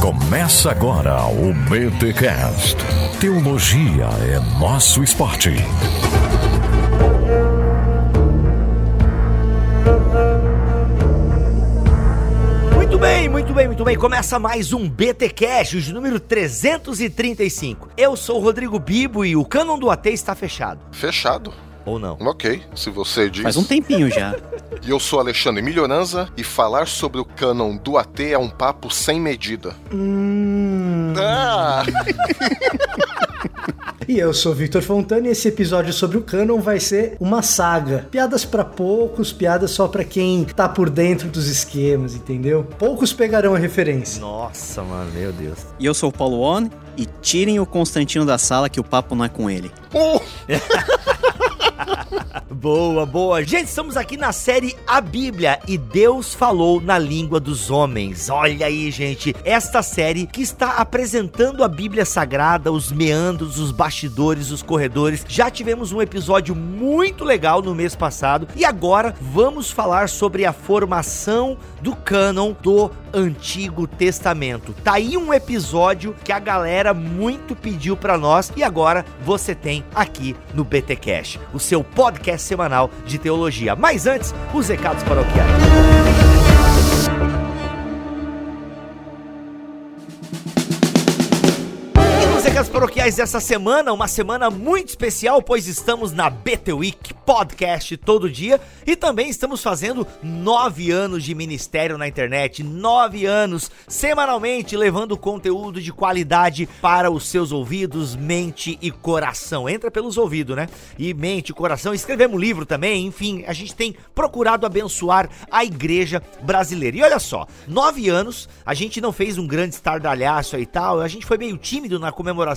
Começa agora o BTCast. Teologia é nosso esporte. Muito bem, muito bem, muito bem. Começa mais um BT Cash, de número 335. Eu sou o Rodrigo Bibo e o cânon do AT está fechado. Fechado. Ou não? Ok, se você diz. Faz um tempinho já. E eu sou Alexandre Milhonanza e falar sobre o cânon do AT é um papo sem medida. Hum. Ah! E eu sou Victor Fontana e esse episódio sobre o canon vai ser uma saga. Piadas pra poucos, piadas só pra quem tá por dentro dos esquemas, entendeu? Poucos pegarão a referência. Nossa, mano, meu Deus. E eu sou o Paulo On e tirem o Constantino da sala que o papo não é com ele. Uh! Boa, boa. Gente, estamos aqui na série A Bíblia e Deus falou na língua dos homens. Olha aí, gente, esta série que está apresentando a Bíblia Sagrada, os meandros, os bastidores, os corredores. Já tivemos um episódio muito legal no mês passado e agora vamos falar sobre a formação do cânon do Antigo Testamento. Tá aí um episódio que a galera muito pediu para nós e agora você tem aqui no BT Cash, o seu podcast semanal de teologia. Mas antes, os recados paroquiais. Recados paroquiais dessa semana, uma semana muito especial, pois estamos na BT Week Podcast todo dia e também estamos fazendo nove anos de ministério na internet, nove anos semanalmente levando conteúdo de qualidade para os seus ouvidos, mente e coração. Entra pelos ouvidos, né? E mente, coração. Escrevemos livro também, enfim, a gente tem procurado abençoar a igreja brasileira. E olha só, nove anos, a gente não fez um grande estardalhaço e tal, a gente foi meio tímido na comemoração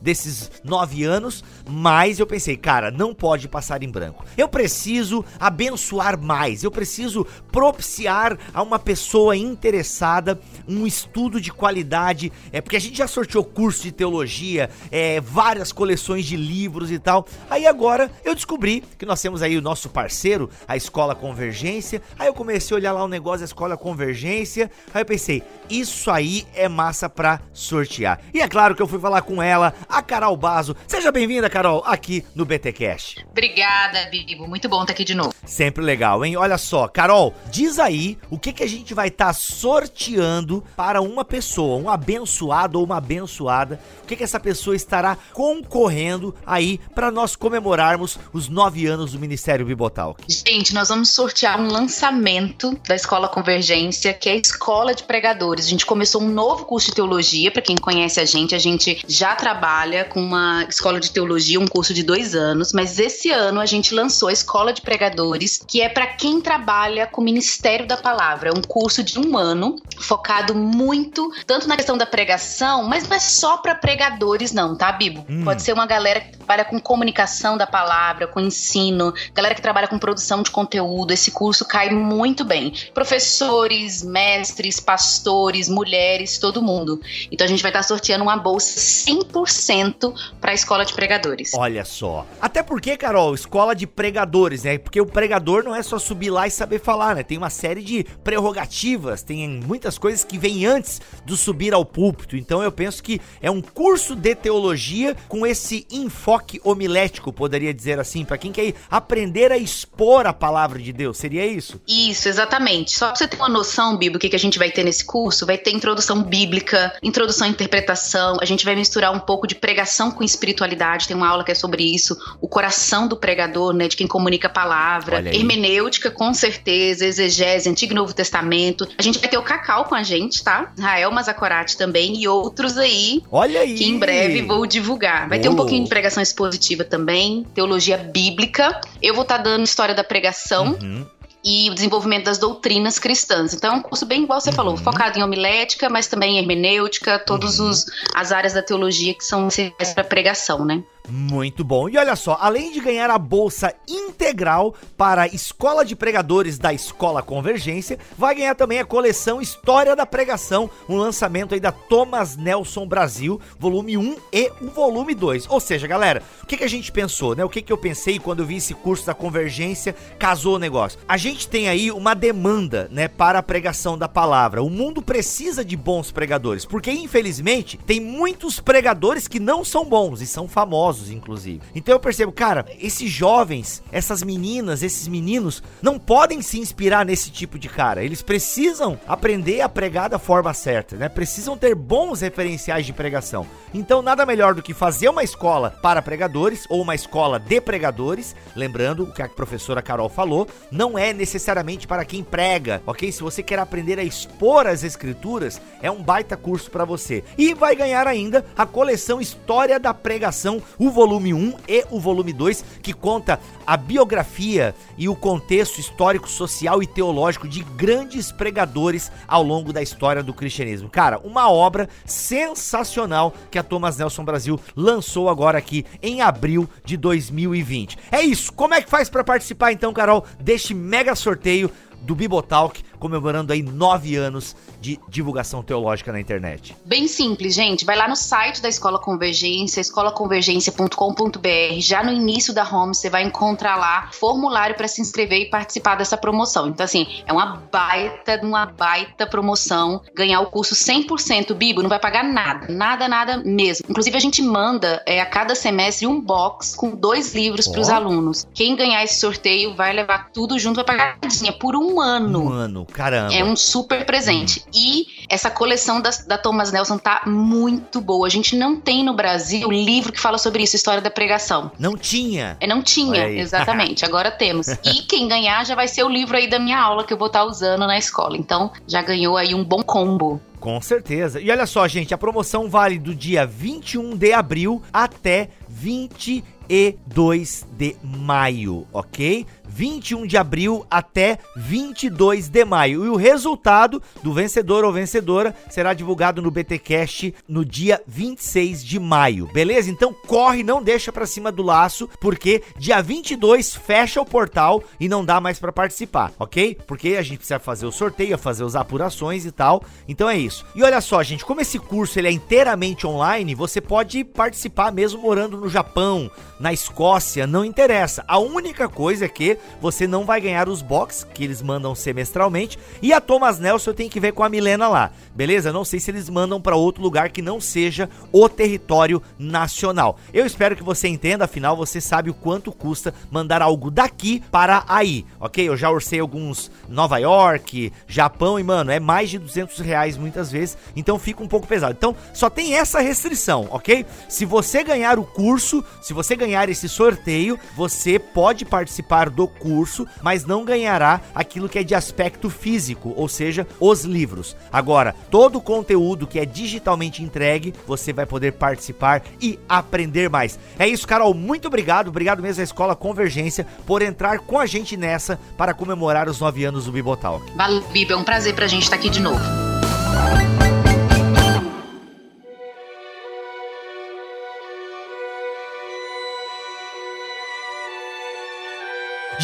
desses nove anos, mas eu pensei, cara, não pode passar em branco. Eu preciso abençoar mais, eu preciso propiciar a uma pessoa interessada um estudo de qualidade, é porque a gente já sorteou curso de teologia, é, várias coleções de livros e tal. Aí agora eu descobri que nós temos aí o nosso parceiro, a Escola Convergência. Aí eu comecei a olhar lá o negócio da Escola Convergência. Aí eu pensei, isso aí é massa pra sortear. E é claro que eu fui falar com ela, a Carol Bazo. Seja bem-vinda, Carol, aqui no BT Cash. Obrigada, Bibo. Muito bom estar aqui de novo. Sempre legal, hein? Olha só, Carol, diz aí o que, que a gente vai estar sorteando para uma pessoa, um abençoado ou uma abençoada. O que, que essa pessoa estará concorrendo aí para nós comemorarmos os nove anos do Ministério Bibotalk? Gente, nós vamos sortear um lançamento da Escola Convergência, que é a Escola de Pregadores. A gente começou um novo curso de teologia. Para quem conhece a gente, a gente já trabalha com uma escola de teologia, um curso de dois anos, mas esse ano a gente lançou a Escola de Pregadores, que é para quem trabalha com o Ministério da Palavra. É um curso de um ano, focado muito tanto na questão da pregação, mas não é só para pregadores, não, tá, Bibo? Hum. Pode ser uma galera que trabalha com comunicação da palavra, com ensino, galera que trabalha com produção de conteúdo. Esse curso cai muito bem. Professores, mestres, pastores, mulheres, todo mundo. Então a gente vai estar sorteando uma bolsa 100% para a escola de pregadores. Olha só. Até porque, Carol, escola de pregadores, né? Porque o pregador não é só subir lá e saber falar, né? Tem uma série de prerrogativas, tem muitas coisas que vêm antes do subir ao púlpito. Então eu penso que é um curso de teologia com esse enfoque homilético, poderia dizer assim, para quem quer aprender a expor a palavra de Deus. Seria isso? Isso, exatamente. Só pra você ter uma noção, Bíblia, o que, que a gente vai ter nesse curso, vai ter introdução bíblica, introdução à interpretação, a gente vai misturar um pouco de pregação com espiritualidade, tem uma aula que é sobre isso, o coração do pregador, né, de quem comunica a palavra, hermenêutica, com certeza, exegese, Antigo e Novo Testamento. A gente vai ter o Cacau com a gente, tá? Rael Mazacorati também e outros aí Olha aí. que em breve vou divulgar. Vai ter um pouquinho de pregação expositiva também, teologia bíblica. Eu vou estar dando história da pregação Uhum. E o desenvolvimento das doutrinas cristãs. Então é um curso bem igual você falou, focado em homilética, mas também em hermenêutica, todas Uhum. as áreas da teologia que são essenciais para pregação, né? Muito bom. E olha só, além de ganhar a bolsa integral para a Escola de Pregadores da Escola Convergência, vai ganhar também a coleção História da Pregação, um lançamento aí da Thomas Nelson Brasil, volume 1 e o volume 2. Ou seja, galera, o que, que a gente pensou, né? O que, que eu pensei quando eu vi esse curso da Convergência, casou o negócio. A gente tem aí uma demanda, né, para a pregação da palavra. O mundo precisa de bons pregadores, porque infelizmente tem muitos pregadores que não são bons e são famosos, inclusive. Então eu percebo, cara, esses jovens, essas meninas, esses meninos não podem se inspirar nesse tipo de cara. Eles precisam aprender a pregar da forma certa, né? Precisam ter bons referenciais de pregação. Então nada melhor do que fazer uma escola para pregadores ou uma escola de pregadores, lembrando o que a professora Carol falou, não é necessariamente para quem prega, ok? Se você quer aprender a expor as escrituras, é um baita curso para você. E vai ganhar ainda a coleção História da Pregação, o volume 1 e o volume 2, que conta a biografia e o contexto histórico, social e teológico de grandes pregadores ao longo da história do cristianismo. Cara, uma obra sensacional que a Thomas Nelson Brasil lançou agora aqui em abril de 2020. É isso. Como é que faz para participar então, Carol, deste mega sorteio do Bibotalk, comemorando aí nove anos de divulgação teológica na internet. Bem simples, gente. Vai lá no site da Escola Convergência, escolaconvergência.com.br. Já no início da home, você vai encontrar lá formulário para se inscrever e participar dessa promoção. Então, assim, é uma baita, uma baita promoção. Ganhar o curso 100% Bibo, não vai pagar nada. Nada, nada mesmo. Inclusive, a gente manda é, a cada semestre um box com dois livros para os alunos. Quem ganhar esse sorteio vai levar tudo junto, vai pagar por um ano. Um ano, caramba. É um super presente. Hum. E essa coleção da, da Thomas Nelson tá muito boa. A gente não tem no Brasil livro que fala sobre isso, história da pregação. Não tinha. É, não tinha, exatamente. Agora temos. E quem ganhar já vai ser o livro aí da minha aula que eu vou estar tá usando na escola. Então, já ganhou aí um bom combo. Com certeza. E olha só, gente, a promoção vale do dia 21 de abril até 22 de maio, ok? 21 de abril até 22 de maio. E o resultado do vencedor ou vencedora será divulgado no BTcast no dia 26 de maio. Beleza? Então corre, não deixa para cima do laço, porque dia 22 fecha o portal e não dá mais para participar, OK? Porque a gente precisa fazer o sorteio, fazer as apurações e tal. Então é isso. E olha só, gente, como esse curso ele é inteiramente online, você pode participar mesmo morando no Japão, na Escócia, não interessa. A única coisa é que você não vai ganhar os box que eles mandam semestralmente. E a Thomas Nelson tem que ver com a Milena lá, beleza? Não sei se eles mandam para outro lugar que não seja o território nacional. Eu espero que você entenda, afinal você sabe o quanto custa mandar algo daqui para aí, ok? Eu já orcei alguns Nova York, Japão e mano, é mais de 200 reais muitas vezes, então fica um pouco pesado. Então só tem essa restrição, ok? Se você ganhar o curso, se você ganhar esse sorteio, você pode participar do curso, mas não ganhará aquilo que é de aspecto físico, ou seja, os livros. Agora, todo o conteúdo que é digitalmente entregue, você vai poder participar e aprender mais. É isso, Carol. Muito obrigado. Obrigado mesmo à Escola Convergência por entrar com a gente nessa para comemorar os nove anos do Bibotalk. Valeu, Bibo. É um prazer pra gente estar aqui de novo.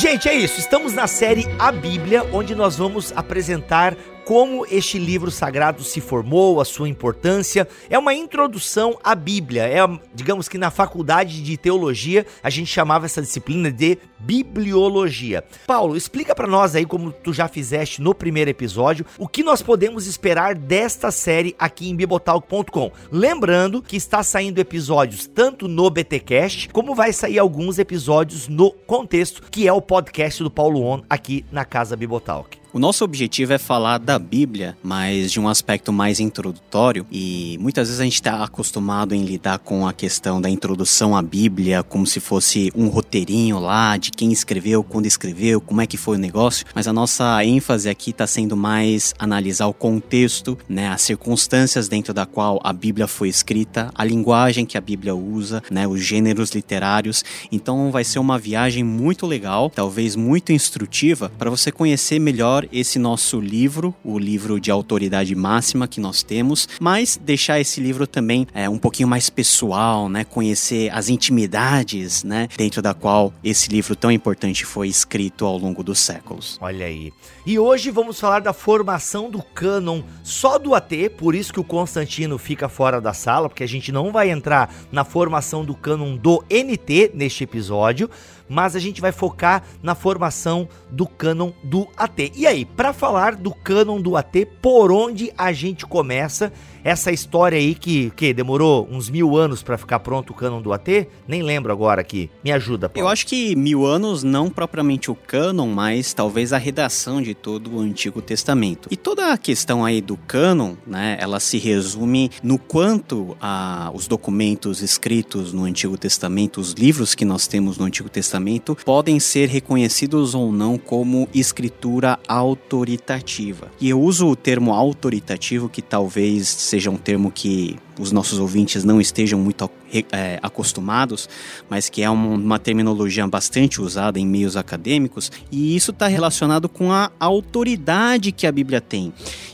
Gente, é isso. Estamos na série A Bíblia, onde nós vamos apresentar como este livro sagrado se formou, a sua importância. É uma introdução à Bíblia. É, digamos que na faculdade de teologia a gente chamava essa disciplina de bibliologia. Paulo, explica para nós aí como tu já fizeste no primeiro episódio, o que nós podemos esperar desta série aqui em bibotalk.com. Lembrando que está saindo episódios tanto no BTcast como vai sair alguns episódios no contexto, que é o podcast do Paulo On aqui na Casa Bibotalk. O nosso objetivo é falar da Bíblia, mas de um aspecto mais introdutório, e muitas vezes a gente está acostumado em lidar com a questão da introdução à Bíblia como se fosse um roteirinho lá de quem escreveu, quando escreveu, como é que foi o negócio, mas a nossa ênfase aqui está sendo mais analisar o contexto, né, as circunstâncias dentro da qual a Bíblia foi escrita, a linguagem que a Bíblia usa, né, os gêneros literários. Então vai ser uma viagem muito legal, talvez muito instrutiva para você conhecer melhor melhor esse nosso livro, o livro de autoridade máxima que nós temos, mas deixar esse livro também é, um pouquinho mais pessoal, né? Conhecer as intimidades, né? Dentro da qual esse livro tão importante foi escrito ao longo dos séculos. Olha aí. E hoje vamos falar da formação do cânon só do AT, por isso que o Constantino fica fora da sala, porque a gente não vai entrar na formação do cânon do NT neste episódio, mas a gente vai focar na formação do cânon do AT. E aí, para falar do cânon do AT, por onde a gente começa? Essa história aí que, que demorou uns mil anos para ficar pronto o cânon do AT? Nem lembro agora aqui. Me ajuda, Paulo. Eu acho que mil anos, não propriamente o cânon, mas talvez a redação de todo o Antigo Testamento. E toda a questão aí do cânon, né, ela se resume no quanto a, os documentos escritos no Antigo Testamento, os livros que nós temos no Antigo Testamento, podem ser reconhecidos ou não como escritura autoritativa. E eu uso o termo autoritativo que talvez seja um termo que os nossos ouvintes não estejam muito é, acostumados, mas que é uma, uma, terminologia bastante usada em meios acadêmicos, e isso está relacionado com a autoridade que a Bíblia tem.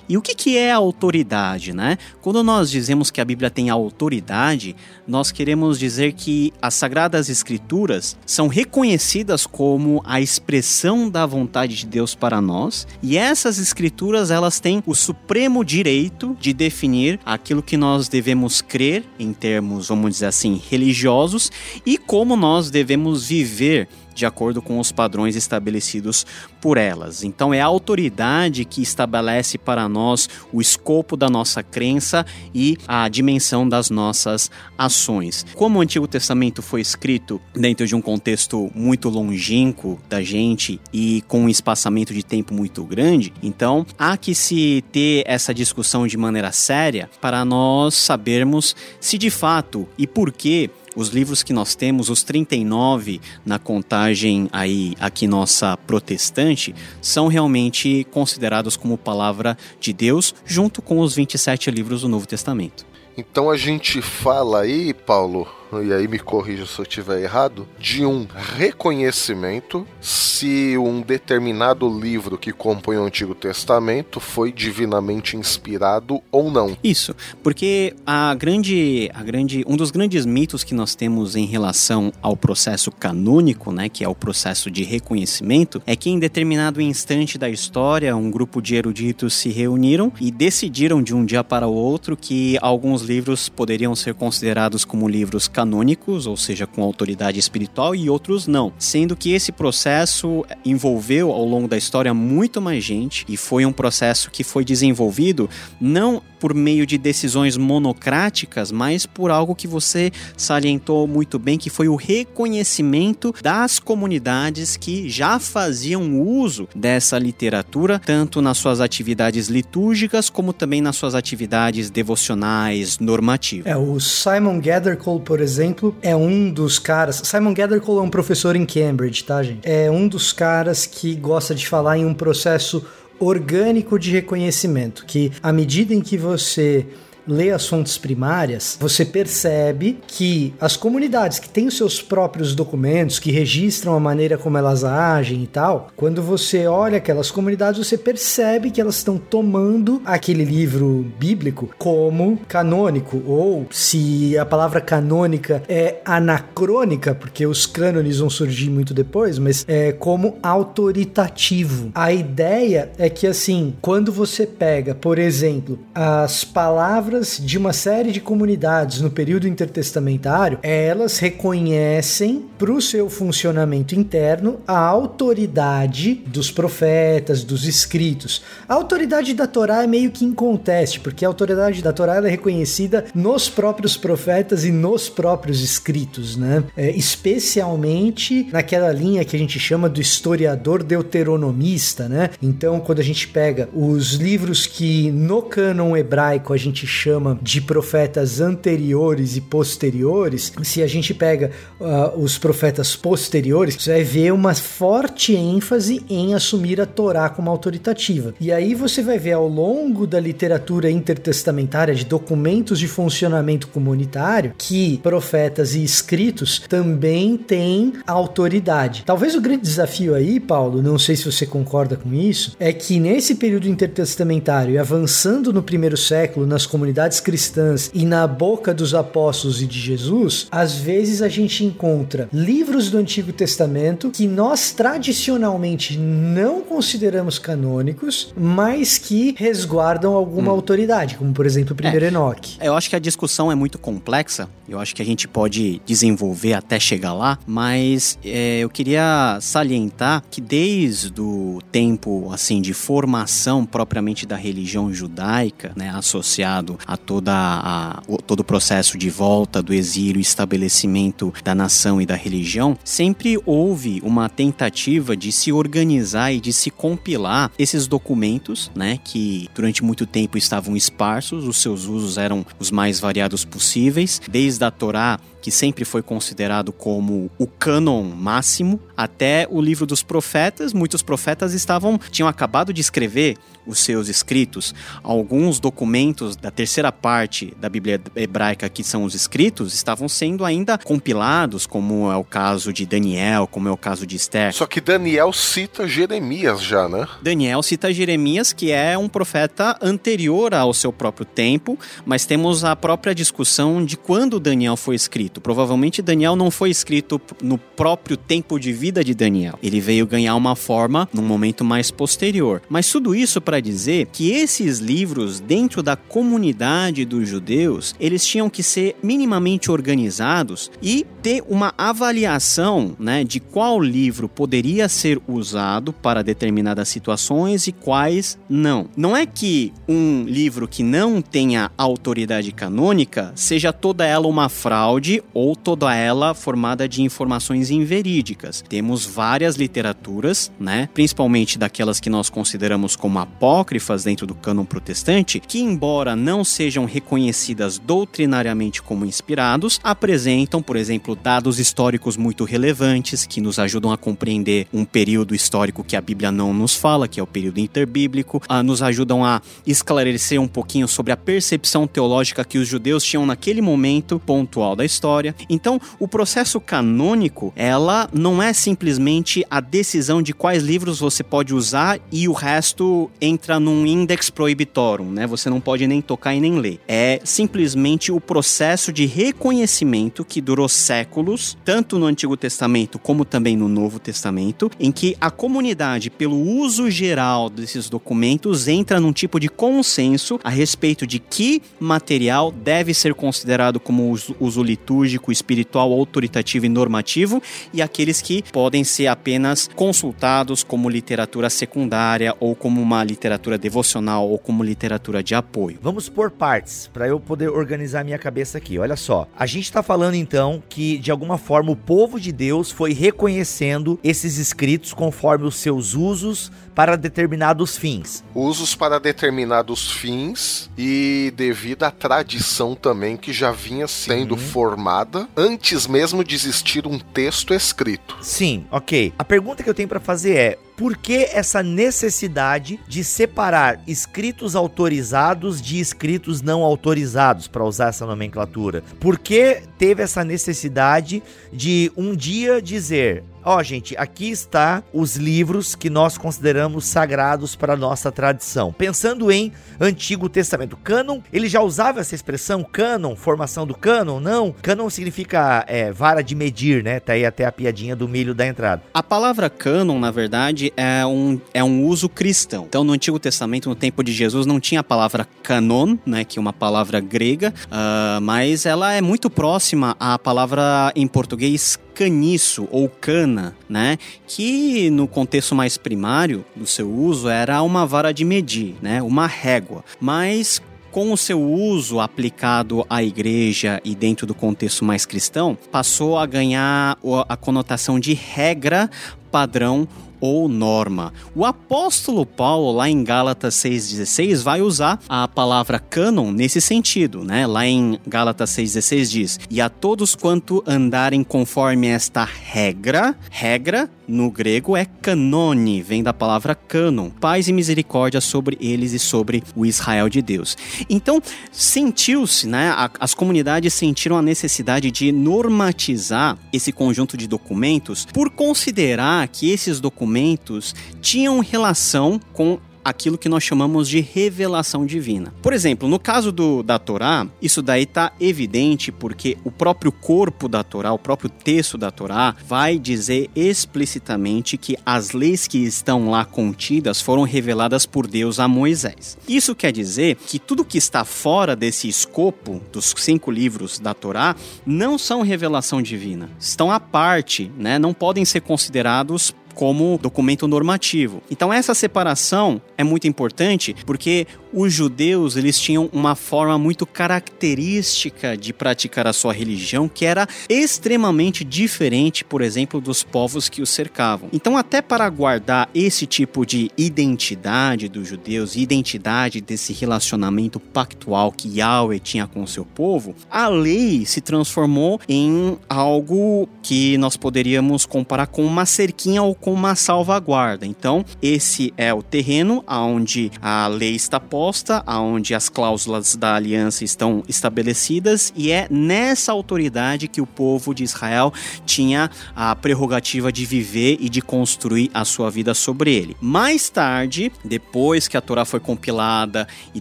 E o que, que é autoridade, né? Quando nós dizemos que a Bíblia tem autoridade, nós queremos dizer que as Sagradas Escrituras são reconhecidas como a expressão da vontade de Deus para nós, e essas escrituras elas têm o supremo direito de definir aquilo que nós devemos crer em termos, vamos dizer assim, religiosos e como nós devemos viver de acordo com os padrões estabelecidos por elas. Então é a autoridade que estabelece para nós o escopo da nossa crença e a dimensão das nossas ações. Como o Antigo Testamento foi escrito dentro de um contexto muito longínquo da gente e com um espaçamento de tempo muito grande, então há que se ter essa discussão de maneira séria para nós sabermos se de fato e por que os livros que nós temos, os 39 na contagem aí aqui nossa protestante, são realmente considerados como palavra de Deus, junto com os 27 livros do Novo Testamento. Então a gente fala aí, Paulo, e aí me corrija se eu estiver errado, de um reconhecimento se um determinado livro que compõe o Antigo Testamento foi divinamente inspirado ou não. Isso, porque a grande, a grande, um dos grandes mitos que nós temos em relação ao processo canônico, né, que é o processo de reconhecimento, é que em determinado instante da história, um grupo de eruditos se reuniram e decidiram de um dia para o outro que alguns livros poderiam ser considerados como livros canônicos canônicos, ou seja, com autoridade espiritual, e outros não. Sendo que esse processo envolveu ao longo da história muito mais gente e foi um processo que foi desenvolvido não por meio de decisões monocráticas, mas por algo que você salientou muito bem, que foi o reconhecimento das comunidades que já faziam uso dessa literatura, tanto nas suas atividades litúrgicas, como também nas suas atividades devocionais normativas. É, o Simon Gathercole, por exemplo, é um dos caras. Simon Gathercole é um professor em Cambridge, tá, gente? É um dos caras que gosta de falar em um processo orgânico de reconhecimento, que à medida em que você lê as fontes primárias, você percebe que as comunidades que têm os seus próprios documentos, que registram a maneira como elas agem e tal, quando você olha aquelas comunidades, você percebe que elas estão tomando aquele livro bíblico como canônico, ou se a palavra canônica é anacrônica, porque os cânones vão surgir muito depois, mas é como autoritativo. A ideia é que assim, quando você pega, por exemplo, as palavras de uma série de comunidades no período intertestamentário, elas reconhecem para o seu funcionamento interno a autoridade dos profetas, dos escritos. A autoridade da Torá é meio que inconteste, porque a autoridade da Torá é reconhecida nos próprios profetas e nos próprios escritos, né? É, especialmente naquela linha que a gente chama do historiador deuteronomista, né? Então, quando a gente pega os livros que no cânon hebraico a gente chama de profetas anteriores e posteriores, se a gente pega uh, os profetas posteriores, você vai ver uma forte ênfase em assumir a Torá como autoritativa. E aí você vai ver ao longo da literatura intertestamentária de documentos de funcionamento comunitário que profetas e escritos também têm autoridade. Talvez o grande desafio aí, Paulo, não sei se você concorda com isso, é que nesse período intertestamentário e avançando no primeiro século nas comunidades cristãs e na boca dos apóstolos e de Jesus, às vezes a gente encontra livros do Antigo Testamento que nós tradicionalmente não consideramos canônicos, mas que resguardam alguma hum. autoridade, como por exemplo o primeiro é, Enoque. Eu acho que a discussão é muito complexa, eu acho que a gente pode desenvolver até chegar lá, mas é, eu queria salientar que desde o tempo assim de formação propriamente da religião judaica, né, associado a toda a, todo o processo de volta do exílio, estabelecimento da nação e da religião, sempre houve uma tentativa de se organizar e de se compilar esses documentos, né, que durante muito tempo estavam esparsos, os seus usos eram os mais variados possíveis, desde a Torá que sempre foi considerado como o cânon máximo, até o livro dos profetas. Muitos profetas estavam tinham acabado de escrever os seus escritos. Alguns documentos da terceira parte da Bíblia hebraica, que são os escritos, estavam sendo ainda compilados, como é o caso de Daniel, como é o caso de Esther. Só que Daniel cita Jeremias já, né? Daniel cita Jeremias, que é um profeta anterior ao seu próprio tempo, mas temos a própria discussão de quando Daniel foi escrito. Provavelmente Daniel não foi escrito no próprio tempo de vida de Daniel. Ele veio ganhar uma forma num momento mais posterior. Mas tudo isso para dizer que esses livros, dentro da comunidade dos judeus, eles tinham que ser minimamente organizados e ter uma avaliação né, de qual livro poderia ser usado para determinadas situações e quais não. Não é que um livro que não tenha autoridade canônica seja toda ela uma fraude ou toda ela formada de informações inverídicas. Temos várias literaturas, né, principalmente daquelas que nós consideramos como apócrifas dentro do cânon protestante, que, embora não sejam reconhecidas doutrinariamente como inspirados, apresentam, por exemplo, dados históricos muito relevantes que nos ajudam a compreender um período histórico que a Bíblia não nos fala, que é o período interbíblico, ah, nos ajudam a esclarecer um pouquinho sobre a percepção teológica que os judeus tinham naquele momento pontual da história. Então, o processo canônico, ela não é simplesmente a decisão de quais livros você pode usar e o resto entra num index prohibitorum, né? Você não pode nem tocar e nem ler. É simplesmente o processo de reconhecimento que durou séculos, tanto no Antigo Testamento como também no Novo Testamento, em que a comunidade, pelo uso geral desses documentos, entra num tipo de consenso a respeito de que material deve ser considerado como uso, uso litúrgico, espiritual, autoritativo e normativo, e aqueles que podem ser apenas consultados como literatura secundária ou como uma literatura literatura devocional ou como literatura de apoio. Vamos por partes, para eu poder organizar minha cabeça aqui. Olha só, a gente está falando então que de alguma forma o povo de Deus foi reconhecendo esses escritos conforme os seus usos para determinados fins. Usos para determinados fins e devido à tradição também que já vinha sendo uhum. formada antes mesmo de existir um texto escrito. Sim, ok. A pergunta que eu tenho para fazer é: por que essa necessidade de separar escritos autorizados de escritos não autorizados, para usar essa nomenclatura? Por que teve essa necessidade de um dia dizer Ó, oh, gente, aqui está os livros que nós consideramos sagrados para a nossa tradição. Pensando em Antigo Testamento. Cânon, ele já usava essa expressão cânon, formação do cânon? Não. Cânon significa é, vara de medir, né? Tá aí até a piadinha do milho da entrada. A palavra cânon, na verdade, é um, é um uso cristão. Então, no Antigo Testamento, no tempo de Jesus, não tinha a palavra canon, né? Que é uma palavra grega, uh, mas ela é muito próxima à palavra em português caniço ou cana, né? Que no contexto mais primário do seu uso era uma vara de medir, né? Uma régua. Mas com o seu uso aplicado à igreja e dentro do contexto mais cristão, passou a ganhar a conotação de regra padrão ou norma. O apóstolo Paulo, lá em Gálatas 6,16, vai usar a palavra cânon nesse sentido, né? Lá em Gálatas 6,16 diz: E a todos quanto andarem conforme esta regra, regra no grego é canone, vem da palavra canon, paz e misericórdia sobre eles e sobre o Israel de Deus. Então, sentiu-se, né? As comunidades sentiram a necessidade de normatizar esse conjunto de documentos por considerar que esses documentos tinham relação com aquilo que nós chamamos de revelação divina. Por exemplo, no caso do, da Torá, isso daí está evidente porque o próprio corpo da Torá, o próprio texto da Torá, vai dizer explicitamente que as leis que estão lá contidas foram reveladas por Deus a Moisés. Isso quer dizer que tudo que está fora desse escopo dos cinco livros da Torá não são revelação divina, estão à parte, né? não podem ser considerados como documento normativo. Então essa separação é muito importante porque os judeus eles tinham uma forma muito característica de praticar a sua religião que era extremamente diferente, por exemplo, dos povos que os cercavam. Então, até para guardar esse tipo de identidade dos judeus, identidade desse relacionamento pactual que Yahweh tinha com seu povo, a lei se transformou em algo que nós poderíamos comparar com uma cerquinha ou com uma salvaguarda. Então, esse é o terreno onde a lei está posta proposta, onde as cláusulas da aliança estão estabelecidas, e é nessa autoridade que o povo de Israel tinha a prerrogativa de viver e de construir a sua vida sobre ele. Mais tarde, depois que a Torá foi compilada e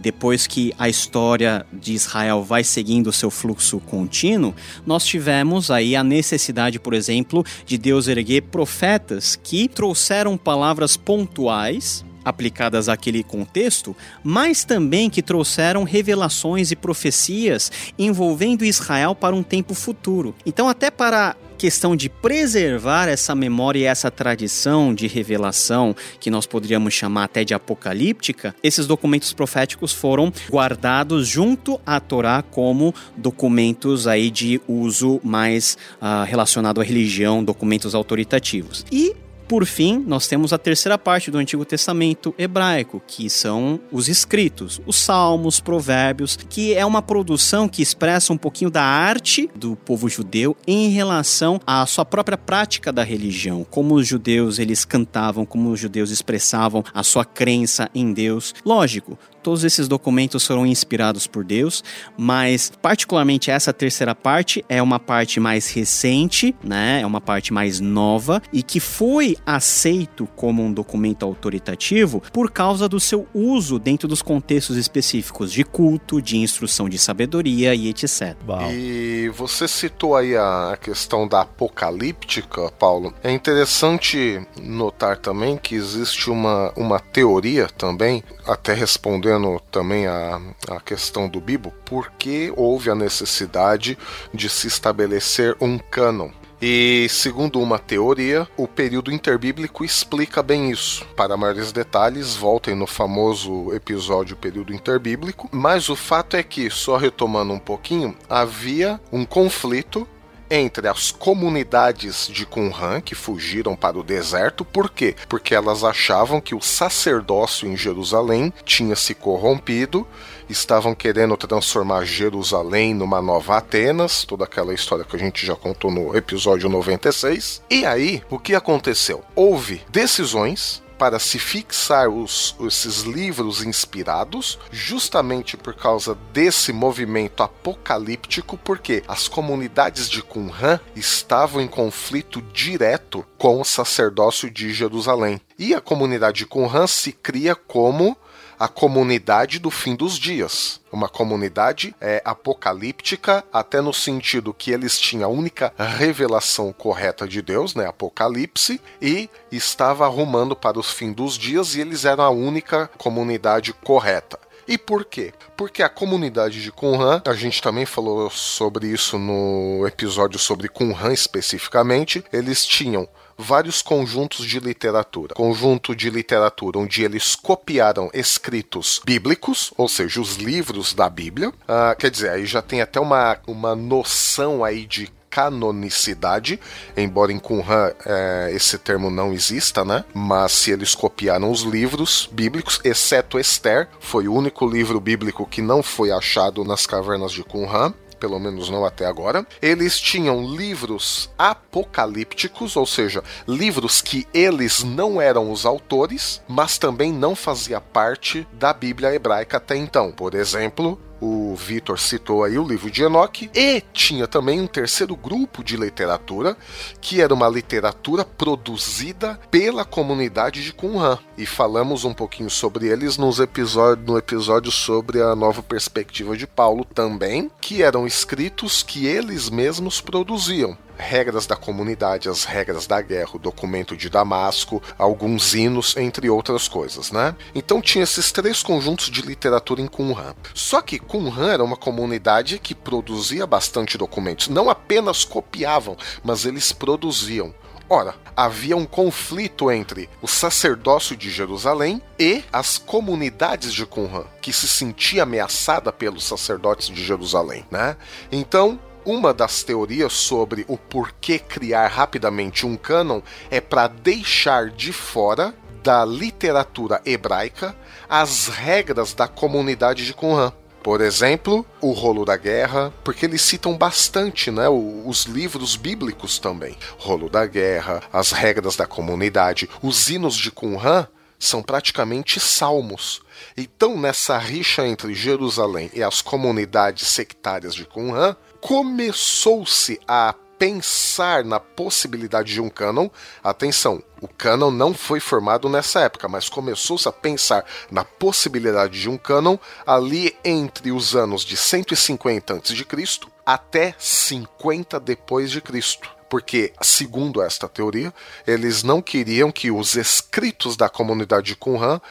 depois que a história de Israel vai seguindo o seu fluxo contínuo, nós tivemos aí a necessidade, por exemplo, de Deus erguer profetas que trouxeram palavras pontuais aplicadas àquele contexto, mas também que trouxeram revelações e profecias envolvendo Israel para um tempo futuro. Então, até para questão de preservar essa memória e essa tradição de revelação, que nós poderíamos chamar até de apocalíptica, esses documentos proféticos foram guardados junto à Torá como documentos aí de uso mais uh, relacionado à religião, documentos autoritativos. E por fim, nós temos a terceira parte do Antigo Testamento hebraico, que são os escritos, os salmos, provérbios, que é uma produção que expressa um pouquinho da arte do povo judeu em relação à sua própria prática da religião, como os judeus eles cantavam, como os judeus expressavam a sua crença em Deus. Lógico, Todos esses documentos foram inspirados por Deus, mas particularmente essa terceira parte é uma parte mais recente, né? É uma parte mais nova e que foi aceito como um documento autoritativo por causa do seu uso dentro dos contextos específicos de culto, de instrução de sabedoria e etc. E você citou aí a questão da apocalíptica, Paulo. É interessante notar também que existe uma, uma teoria também, até respondendo respondendo também a, a questão do Bibo, por que houve a necessidade de se estabelecer um cânon? E, segundo uma teoria, o período interbíblico explica bem isso. Para maiores detalhes, voltem no famoso episódio Período Interbíblico. Mas o fato é que, só retomando um pouquinho, havia um conflito entre as comunidades de Qumran que fugiram para o deserto. Por quê? Porque elas achavam que o sacerdócio em Jerusalém tinha se corrompido, estavam querendo transformar Jerusalém numa nova Atenas, toda aquela história que a gente já contou no episódio 96. E aí, o que aconteceu? Houve decisões para se fixar os, esses livros inspirados, justamente por causa desse movimento apocalíptico, porque as comunidades de Qumran estavam em conflito direto com o sacerdócio de Jerusalém. E a comunidade de Qumran se cria como a comunidade do fim dos dias. Uma comunidade é, apocalíptica, até no sentido que eles tinham a única revelação correta de Deus, né, Apocalipse, e estava arrumando para os fim dos dias e eles eram a única comunidade correta. E por quê? Porque a comunidade de Qumran, a gente também falou sobre isso no episódio sobre Qumran especificamente, eles tinham vários conjuntos de literatura. Conjunto de literatura onde eles copiaram escritos bíblicos, ou seja, os livros da Bíblia. Uh, quer dizer, aí já tem até uma, uma noção aí de canonicidade, embora em Qumran é, esse termo não exista, né? Mas se eles copiaram os livros bíblicos, exceto Esther, foi o único livro bíblico que não foi achado nas cavernas de Qumran pelo menos não até agora. Eles tinham livros apocalípticos, ou seja, livros que eles não eram os autores, mas também não fazia parte da Bíblia hebraica até então. Por exemplo, o Vitor citou aí o livro de Enoch, e tinha também um terceiro grupo de literatura, que era uma literatura produzida pela comunidade de Qumran. E falamos um pouquinho sobre eles nos episódio, no episódio sobre a nova perspectiva de Paulo também, que eram escritos que eles mesmos produziam regras da comunidade, as regras da guerra, o documento de Damasco, alguns hinos, entre outras coisas, né? Então tinha esses três conjuntos de literatura em Qumran. Só que Qumran era uma comunidade que produzia bastante documentos, não apenas copiavam, mas eles produziam. Ora, havia um conflito entre o sacerdócio de Jerusalém e as comunidades de Qumran, que se sentia ameaçada pelos sacerdotes de Jerusalém, né? Então, uma das teorias sobre o porquê criar rapidamente um cânon é para deixar de fora da literatura hebraica as regras da comunidade de Qumran. Por exemplo, o rolo da guerra, porque eles citam bastante, né, os livros bíblicos também. Rolo da guerra, as regras da comunidade, os hinos de Qumran são praticamente salmos. Então, nessa rixa entre Jerusalém e as comunidades sectárias de Qumran, começou-se a pensar na possibilidade de um cânon. Atenção, o cânon não foi formado nessa época, mas começou-se a pensar na possibilidade de um cânon ali entre os anos de 150 a.C. até 50 depois de Cristo porque, segundo esta teoria, eles não queriam que os escritos da comunidade de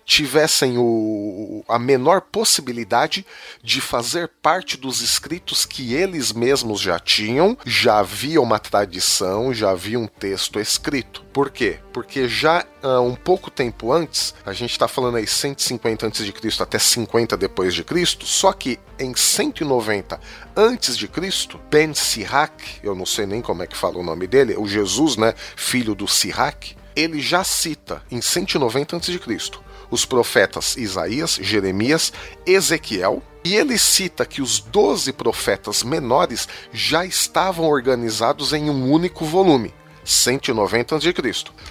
tivessem o, a menor possibilidade de fazer parte dos escritos que eles mesmos já tinham, já havia uma tradição, já havia um texto escrito. Por quê? Porque já uh, um pouco tempo antes, a gente está falando aí 150 antes de Cristo até 50 depois de Cristo, só que em 190 antes de Cristo, Ben Sirach, eu não sei nem como é que fala o nome dele, o Jesus, né, filho do Sirach, ele já cita em 190 a.C. os profetas Isaías, Jeremias, Ezequiel, e ele cita que os doze profetas menores já estavam organizados em um único volume. 190 a.C.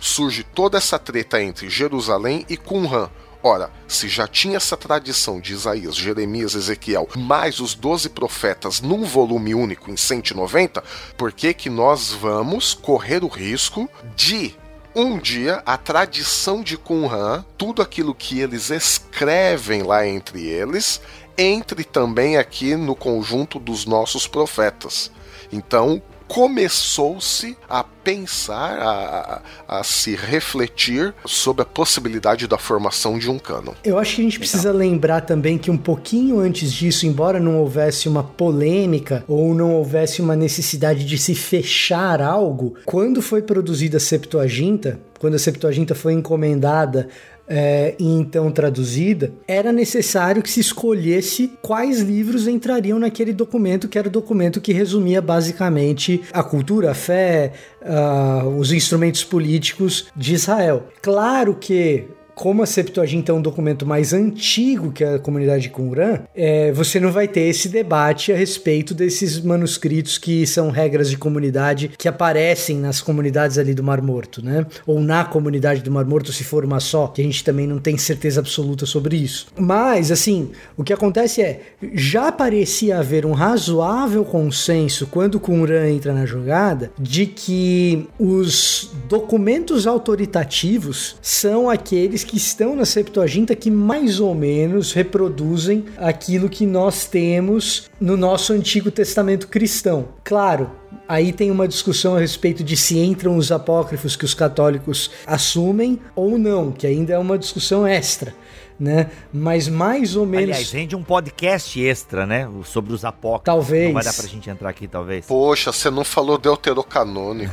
Surge toda essa treta entre Jerusalém e Qumran, Ora, se já tinha essa tradição de Isaías, Jeremias, Ezequiel, mais os 12 profetas num volume único em 190, por que que nós vamos correr o risco de um dia a tradição de Qumran, tudo aquilo que eles escrevem lá entre eles, entre também aqui no conjunto dos nossos profetas. Então, começou-se a pensar, a, a, a, se refletir sobre a possibilidade da formação de um cânon. Eu acho que a gente precisa lembrar também que um pouquinho antes disso, embora não houvesse uma polêmica ou não houvesse uma necessidade de se fechar algo, quando foi produzida a Septuaginta, quando a Septuaginta foi encomendada é, e então traduzida, era necessário que se escolhesse quais livros entrariam naquele documento, que era o documento que resumia basicamente a cultura, a fé, uh, os instrumentos políticos de Israel. Claro que como a Septuaginta é um documento mais antigo que a comunidade de Qumran, é, você não vai ter esse debate a respeito desses manuscritos que são regras de comunidade que aparecem nas comunidades ali do Mar Morto, né? Ou na comunidade do Mar Morto, se for uma só, que a gente também não tem certeza absoluta sobre isso. Mas, assim, o que acontece é, já parecia haver um razoável consenso quando Qumran entra na jogada de que os documentos autoritativos são aqueles que estão na Septuaginta que mais ou menos reproduzem aquilo que nós temos no nosso Antigo Testamento cristão. Claro, Aí tem uma discussão a respeito de se entram os apócrifos que os católicos assumem ou não, que ainda é uma discussão extra. Né? Mas mais ou menos. Aliás, rende um podcast extra, né? Sobre os apócrifos. Talvez. Não vai dar pra gente entrar aqui, talvez. Poxa, você não falou deuterocanônico.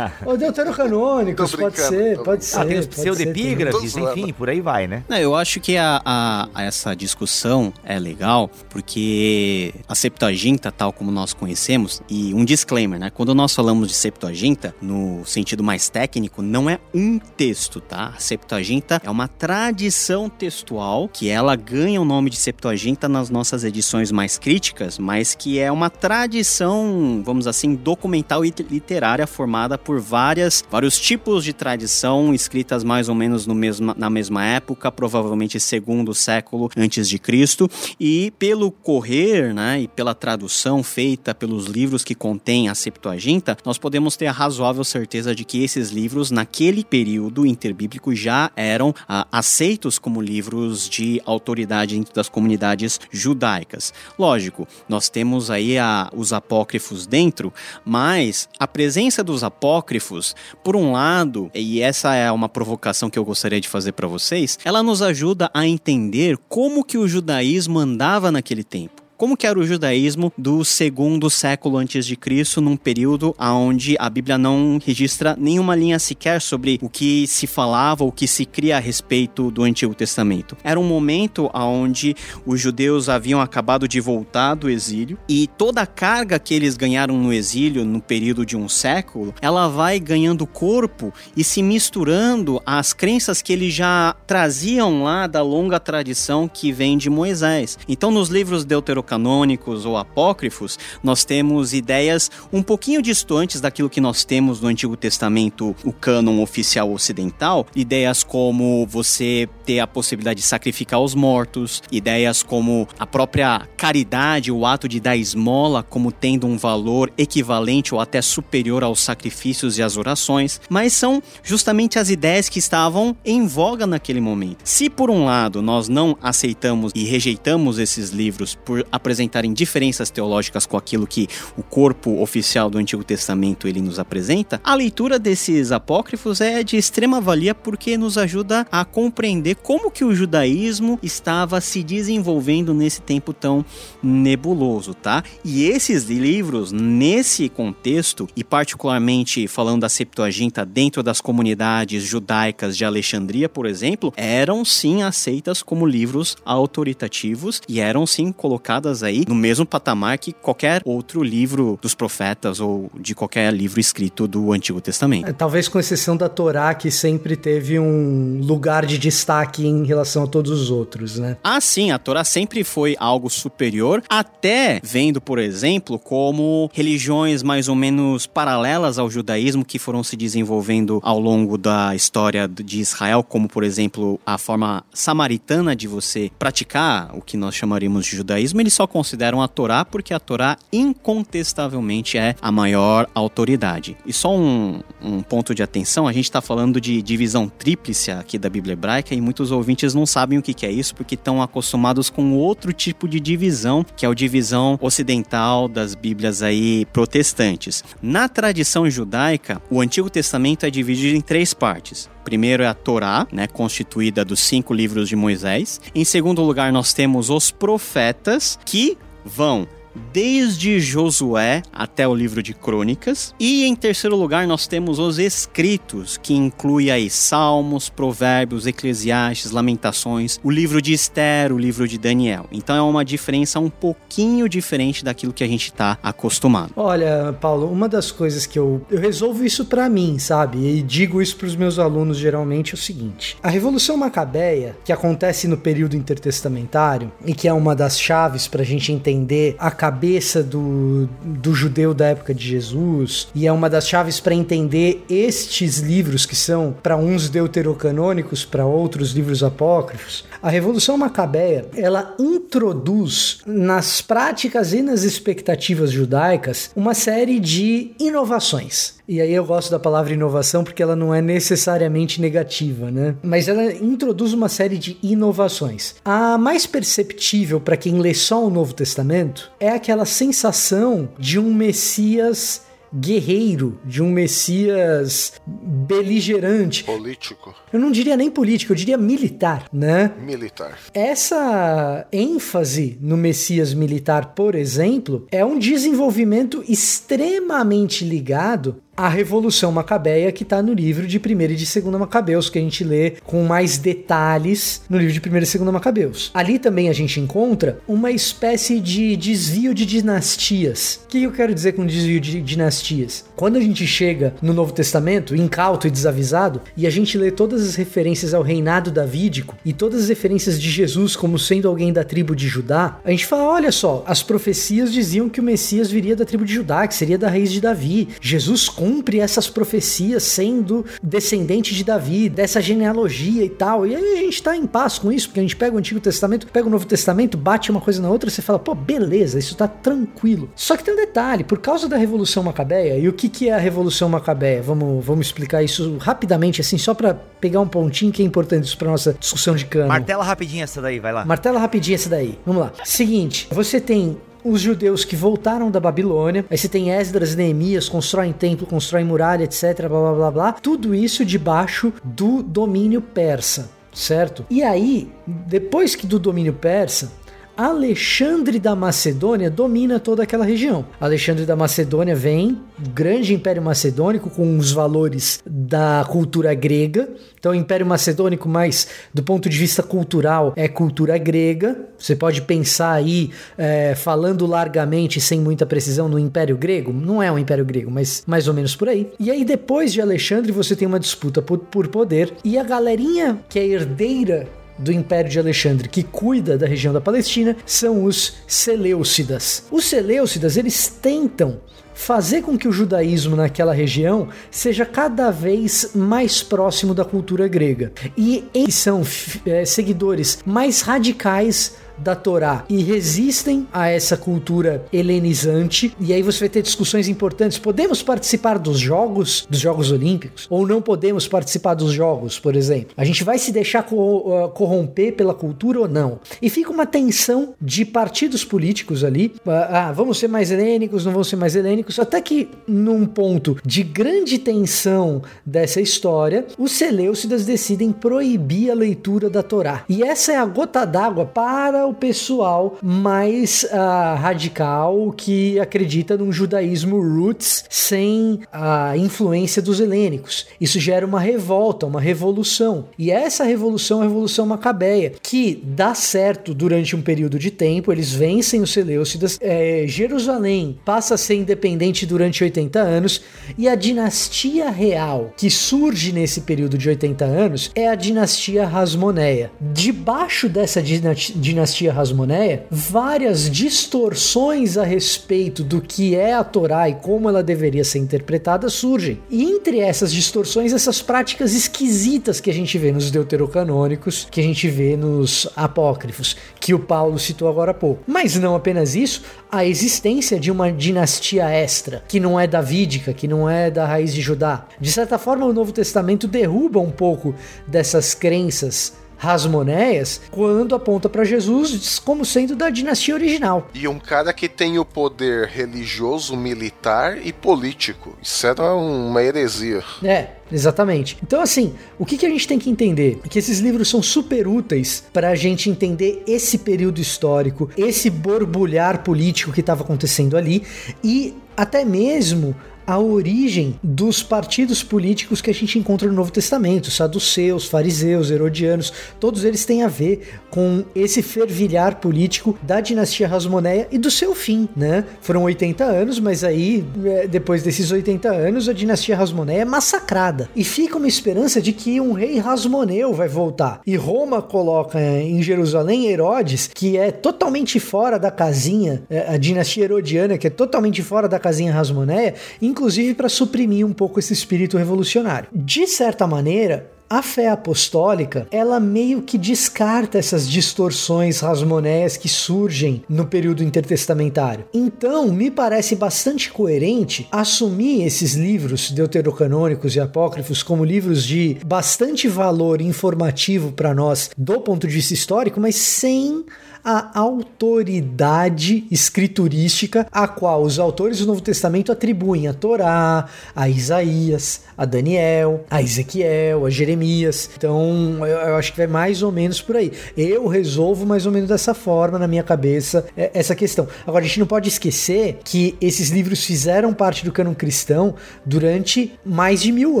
Ou deuterocanônicos, pode ser, pode ser. Ah, tem os pseudepígrafes, enfim, por aí vai, né? Não, eu acho que a, a, a essa discussão é legal, porque a Septuaginta, tal como nós conhecemos, e um disclaimer, né? Quando nós falamos de Septuaginta, no sentido mais técnico, não é um texto, tá? A Septuaginta é uma tradição textual que ela ganha o nome de Septuaginta nas nossas edições mais críticas, mas que é uma tradição, vamos assim, documental e literária formada por várias, vários tipos de tradição escritas mais ou menos no mesmo, na mesma época, provavelmente segundo século antes de Cristo, e pelo correr, né, e pela tradução feita pelos livros que contêm a Septuaginta, nós podemos ter a razoável certeza de que esses livros, naquele período interbíblico, já eram ah, aceitos como livros de autoridade dentro das comunidades judaicas. Lógico, nós temos aí a, os apócrifos dentro, mas a presença dos apócrifos, por um lado, e essa é uma provocação que eu gostaria de fazer para vocês, ela nos ajuda a entender como que o judaísmo andava naquele tempo como que era o judaísmo do segundo século antes de Cristo, num período onde a Bíblia não registra nenhuma linha sequer sobre o que se falava, o que se cria a respeito do Antigo Testamento. Era um momento onde os judeus haviam acabado de voltar do exílio e toda a carga que eles ganharam no exílio no período de um século, ela vai ganhando corpo e se misturando às crenças que eles já traziam lá da longa tradição que vem de Moisés. Então, nos livros deuterocanônicos canônicos ou apócrifos, nós temos ideias um pouquinho distantes daquilo que nós temos no Antigo Testamento, o cânon oficial ocidental, ideias como você ter a possibilidade de sacrificar os mortos, ideias como a própria caridade, o ato de dar esmola como tendo um valor equivalente ou até superior aos sacrifícios e às orações, mas são justamente as ideias que estavam em voga naquele momento. Se por um lado nós não aceitamos e rejeitamos esses livros por apresentarem diferenças teológicas com aquilo que o corpo oficial do Antigo Testamento ele nos apresenta, a leitura desses apócrifos é de extrema valia porque nos ajuda a compreender como que o judaísmo estava se desenvolvendo nesse tempo tão nebuloso, tá? E esses livros, nesse contexto, e particularmente falando da Septuaginta dentro das comunidades judaicas de Alexandria, por exemplo, eram sim aceitas como livros autoritativos e eram sim colocadas aí no mesmo patamar que qualquer outro livro dos profetas ou de qualquer livro escrito do Antigo Testamento. É, talvez com exceção da Torá, que sempre teve um lugar de destaque em relação a todos os outros, né? Ah, sim, a Torá sempre foi algo superior, até vendo, por exemplo, como religiões mais ou menos paralelas ao judaísmo que foram se desenvolvendo ao longo da história de Israel, como por exemplo a forma samaritana de você praticar o que nós chamaríamos de judaísmo, eles só consideram a Torá porque a Torá incontestavelmente é a maior autoridade. E só um, um ponto de atenção: a gente está falando de divisão tríplice aqui da Bíblia hebraica e muitos ouvintes não sabem o que, é isso porque estão acostumados com outro tipo de divisão, que é a divisão ocidental das Bíblias aí protestantes. Na tradição judaica, o Antigo Testamento é dividido em três partes. Primeiro é a Torá, né, constituída dos cinco livros de Moisés. Em segundo lugar, nós temos os profetas, que vão desde Josué até o livro de Crônicas. E em terceiro lugar, nós temos os escritos, que inclui aí Salmos, Provérbios, Eclesiastes, Lamentações, o livro de Esther, o livro de Daniel. Então é uma diferença um pouquinho diferente daquilo que a gente está acostumado. Olha, Paulo, uma das coisas que eu, eu resolvo isso para mim, sabe? E digo isso para os meus alunos geralmente é o seguinte: a Revolução Macabeia, que acontece no período intertestamentário e que é uma das chaves para a gente entender a cabeça do, do judeu da época de Jesus e é uma das chaves para entender estes livros que são para uns deuterocanônicos, para outros livros apócrifos. A Revolução Macabeia, ela introduz nas práticas e nas expectativas judaicas uma série de inovações. E aí eu gosto da palavra inovação porque ela não é necessariamente negativa, né? Mas ela introduz uma série de inovações. A mais perceptível para quem lê só o Novo Testamento é aquela sensação de um Messias guerreiro, de um Messias beligerante. Político. Eu não diria nem político, eu diria militar, né? Militar. Essa ênfase no Messias militar, por exemplo, é um desenvolvimento extremamente ligado a Revolução Macabeia, que está no livro de 1 e de 2 Macabeus, que a gente lê com mais detalhes no livro de 1 e 2 Macabeus. Ali também a gente encontra uma espécie de desvio de dinastias. O que eu quero dizer com desvio de dinastias? Quando a gente chega no Novo Testamento, incauto e desavisado, e a gente lê todas as referências ao reinado davídico e todas as referências de Jesus como sendo alguém da tribo de Judá, a gente fala: olha só, as profecias diziam que o Messias viria da tribo de Judá, que seria da raiz de Davi. Jesus cumpre essas profecias sendo descendente de Davi, dessa genealogia e tal. E aí a gente tá em paz com isso, porque a gente pega o Antigo Testamento, pega o Novo Testamento, bate uma coisa na outra, e você fala, pô, beleza, isso tá tranquilo. Só que tem um detalhe, por causa da Revolução Macabeia, e o que, que é a Revolução Macabeia? Vamos, vamos explicar isso rapidamente, assim, só para pegar um pontinho que é importante isso pra nossa discussão de cano. Martela rapidinho essa daí, vai lá. Martela rapidinho essa daí. Vamos lá. Seguinte, você tem os judeus que voltaram da Babilônia. Aí você tem Esdras e Neemias, constroem templo, constroem muralha, etc. Blá blá blá blá. Tudo isso debaixo do domínio persa, certo? E aí, depois que do domínio persa, Alexandre da Macedônia domina toda aquela região. Alexandre da Macedônia vem, grande império macedônico com os valores da cultura grega. Então, Império Macedônico, mas do ponto de vista cultural, é cultura grega. Você pode pensar aí, é, falando largamente, sem muita precisão, no Império Grego. Não é um Império Grego, mas mais ou menos por aí. E aí, depois de Alexandre, você tem uma disputa por, por poder. E a galerinha que é herdeira do Império de Alexandre, que cuida da região da Palestina, são os Seleucidas. Os Seleucidas, eles tentam fazer com que o judaísmo naquela região seja cada vez mais próximo da cultura grega. E eles são é, seguidores mais radicais da Torá e resistem a essa cultura helenizante. E aí você vai ter discussões importantes. Podemos participar dos jogos, dos Jogos Olímpicos, ou não podemos participar dos jogos, por exemplo? A gente vai se deixar uh, corromper pela cultura ou não? E fica uma tensão de partidos políticos ali. Ah, ah, vamos ser mais helênicos, não vamos ser mais helênicos. Até que num ponto de grande tensão dessa história, os Seleucidas decidem proibir a leitura da Torá. E essa é a gota d'água para o pessoal mais uh, radical que acredita num judaísmo roots sem a influência dos helênicos. Isso gera uma revolta, uma revolução. E essa revolução é a Revolução Macabeia, que dá certo durante um período de tempo, eles vencem os Seleucidas, é, Jerusalém passa a ser independente durante 80 anos, e a dinastia real que surge nesse período de 80 anos é a dinastia Hasmoneia. Debaixo dessa dinastia Hasmoneia, várias distorções a respeito do que é a Torá e como ela deveria ser interpretada surgem. E entre essas distorções, essas práticas esquisitas que a gente vê nos deuterocanônicos, que a gente vê nos apócrifos, que o Paulo citou agora há pouco. Mas não apenas isso, a existência de uma dinastia extra, que não é davídica, que não é da raiz de Judá. De certa forma, o Novo Testamento derruba um pouco dessas crenças Rasmonéias quando aponta para Jesus como sendo da dinastia original. E um cara que tem o poder religioso, militar e político. Isso era uma heresia. É, Exatamente. Então, assim, o que, que a gente tem que entender? É que esses livros são super úteis para a gente entender esse período histórico, esse borbulhar político que estava acontecendo ali e até mesmo a origem dos partidos políticos que a gente encontra no Novo Testamento, saduceus, fariseus, herodianos, todos eles têm a ver com esse fervilhar político da dinastia Rasmoneia e do seu fim, né? Foram 80 anos, mas aí, é, depois desses 80 anos, a dinastia Rasmoneia é massacrada. E fica uma esperança de que um rei rasmoneu vai voltar. E Roma coloca em Jerusalém Herodes, que é totalmente fora da casinha, é, a dinastia herodiana, que é totalmente fora da casinha Rasmoneia, inclusive para suprimir um pouco esse espírito revolucionário. De certa maneira, a fé apostólica, ela meio que descarta essas distorções rasmonéias que surgem no período intertestamentário. Então, me parece bastante coerente assumir esses livros deuterocanônicos e apócrifos como livros de bastante valor informativo para nós do ponto de vista histórico, mas sem a autoridade escriturística a qual os autores do Novo Testamento atribuem a Torá, a Isaías, a Daniel, a Ezequiel, a Jeremias. Então, eu, eu acho que vai mais ou menos por aí. Eu resolvo mais ou menos dessa forma na minha cabeça é, essa questão. Agora, a gente não pode esquecer que esses livros fizeram parte do cânon cristão durante mais de mil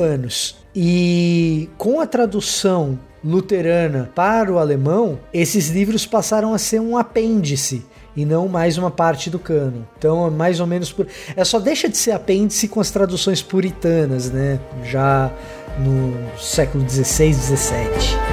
anos. E com a tradução luterana para o alemão, esses livros passaram a ser um apêndice e não mais uma parte do cano. Então, é mais ou menos por. É só deixa de ser apêndice com as traduções puritanas, né? Já no século 16, 17.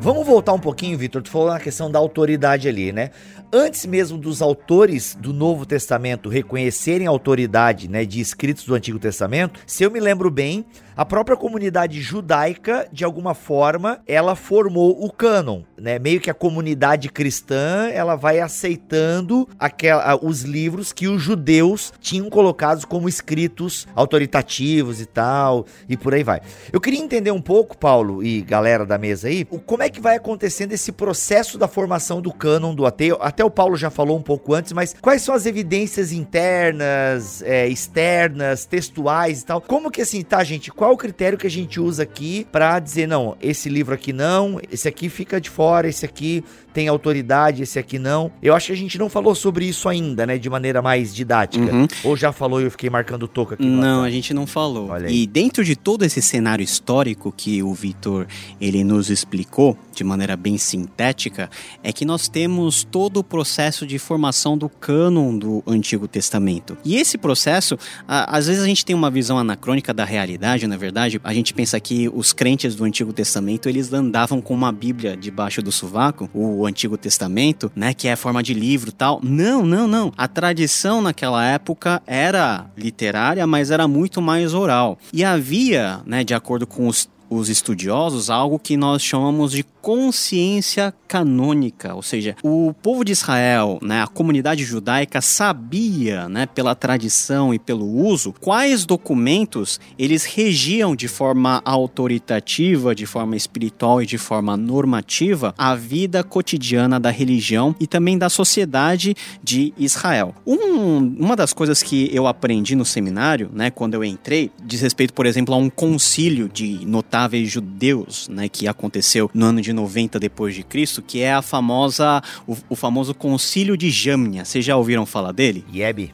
Vamos voltar um pouquinho, Vitor. Tu falou na questão da autoridade ali, né? Antes mesmo dos autores do Novo Testamento reconhecerem a autoridade né, de escritos do Antigo Testamento, se eu me lembro bem, a própria comunidade judaica, de alguma forma, ela formou o cânon, né? Meio que a comunidade cristã, ela vai aceitando aquela, os livros que os judeus tinham colocados como escritos autoritativos e tal, e por aí vai. Eu queria entender um pouco, Paulo e galera da mesa aí, como é que vai acontecendo esse processo da formação do cânon do ateu. Até o Paulo já falou um pouco antes, mas quais são as evidências internas, é, externas, textuais e tal? Como que assim, tá, gente? Qual o critério que a gente usa aqui para dizer, não, esse livro aqui não, esse aqui fica de fora, esse aqui tem autoridade, esse aqui não. Eu acho que a gente não falou sobre isso ainda, né, de maneira mais didática. Uhum. Ou já falou e eu fiquei marcando toca aqui. Não, a gente não falou. E dentro de todo esse cenário histórico que o Vitor ele nos explicou de maneira bem sintética, é que nós temos todo o processo de formação do cânon do Antigo Testamento. E esse processo, às vezes a gente tem uma visão anacrônica da realidade, na verdade, a gente pensa que os crentes do Antigo Testamento, eles andavam com uma Bíblia debaixo do sovaco, o Antigo Testamento, né, que é forma de livro tal. Não, não, não. A tradição naquela época era literária, mas era muito mais oral. E havia, né, de acordo com os os estudiosos algo que nós chamamos de consciência canônica, ou seja, o povo de Israel, né, a comunidade judaica sabia, né, pela tradição e pelo uso, quais documentos eles regiam de forma autoritativa, de forma espiritual e de forma normativa a vida cotidiana da religião e também da sociedade de Israel. Um, uma das coisas que eu aprendi no seminário, né, quando eu entrei, diz respeito, por exemplo, a um concílio de notáveis judeus, né, que aconteceu no ano de de 90 depois de Cristo, que é a famosa o, o famoso Concílio de Jamnia. Vocês já ouviram falar dele? Yeb.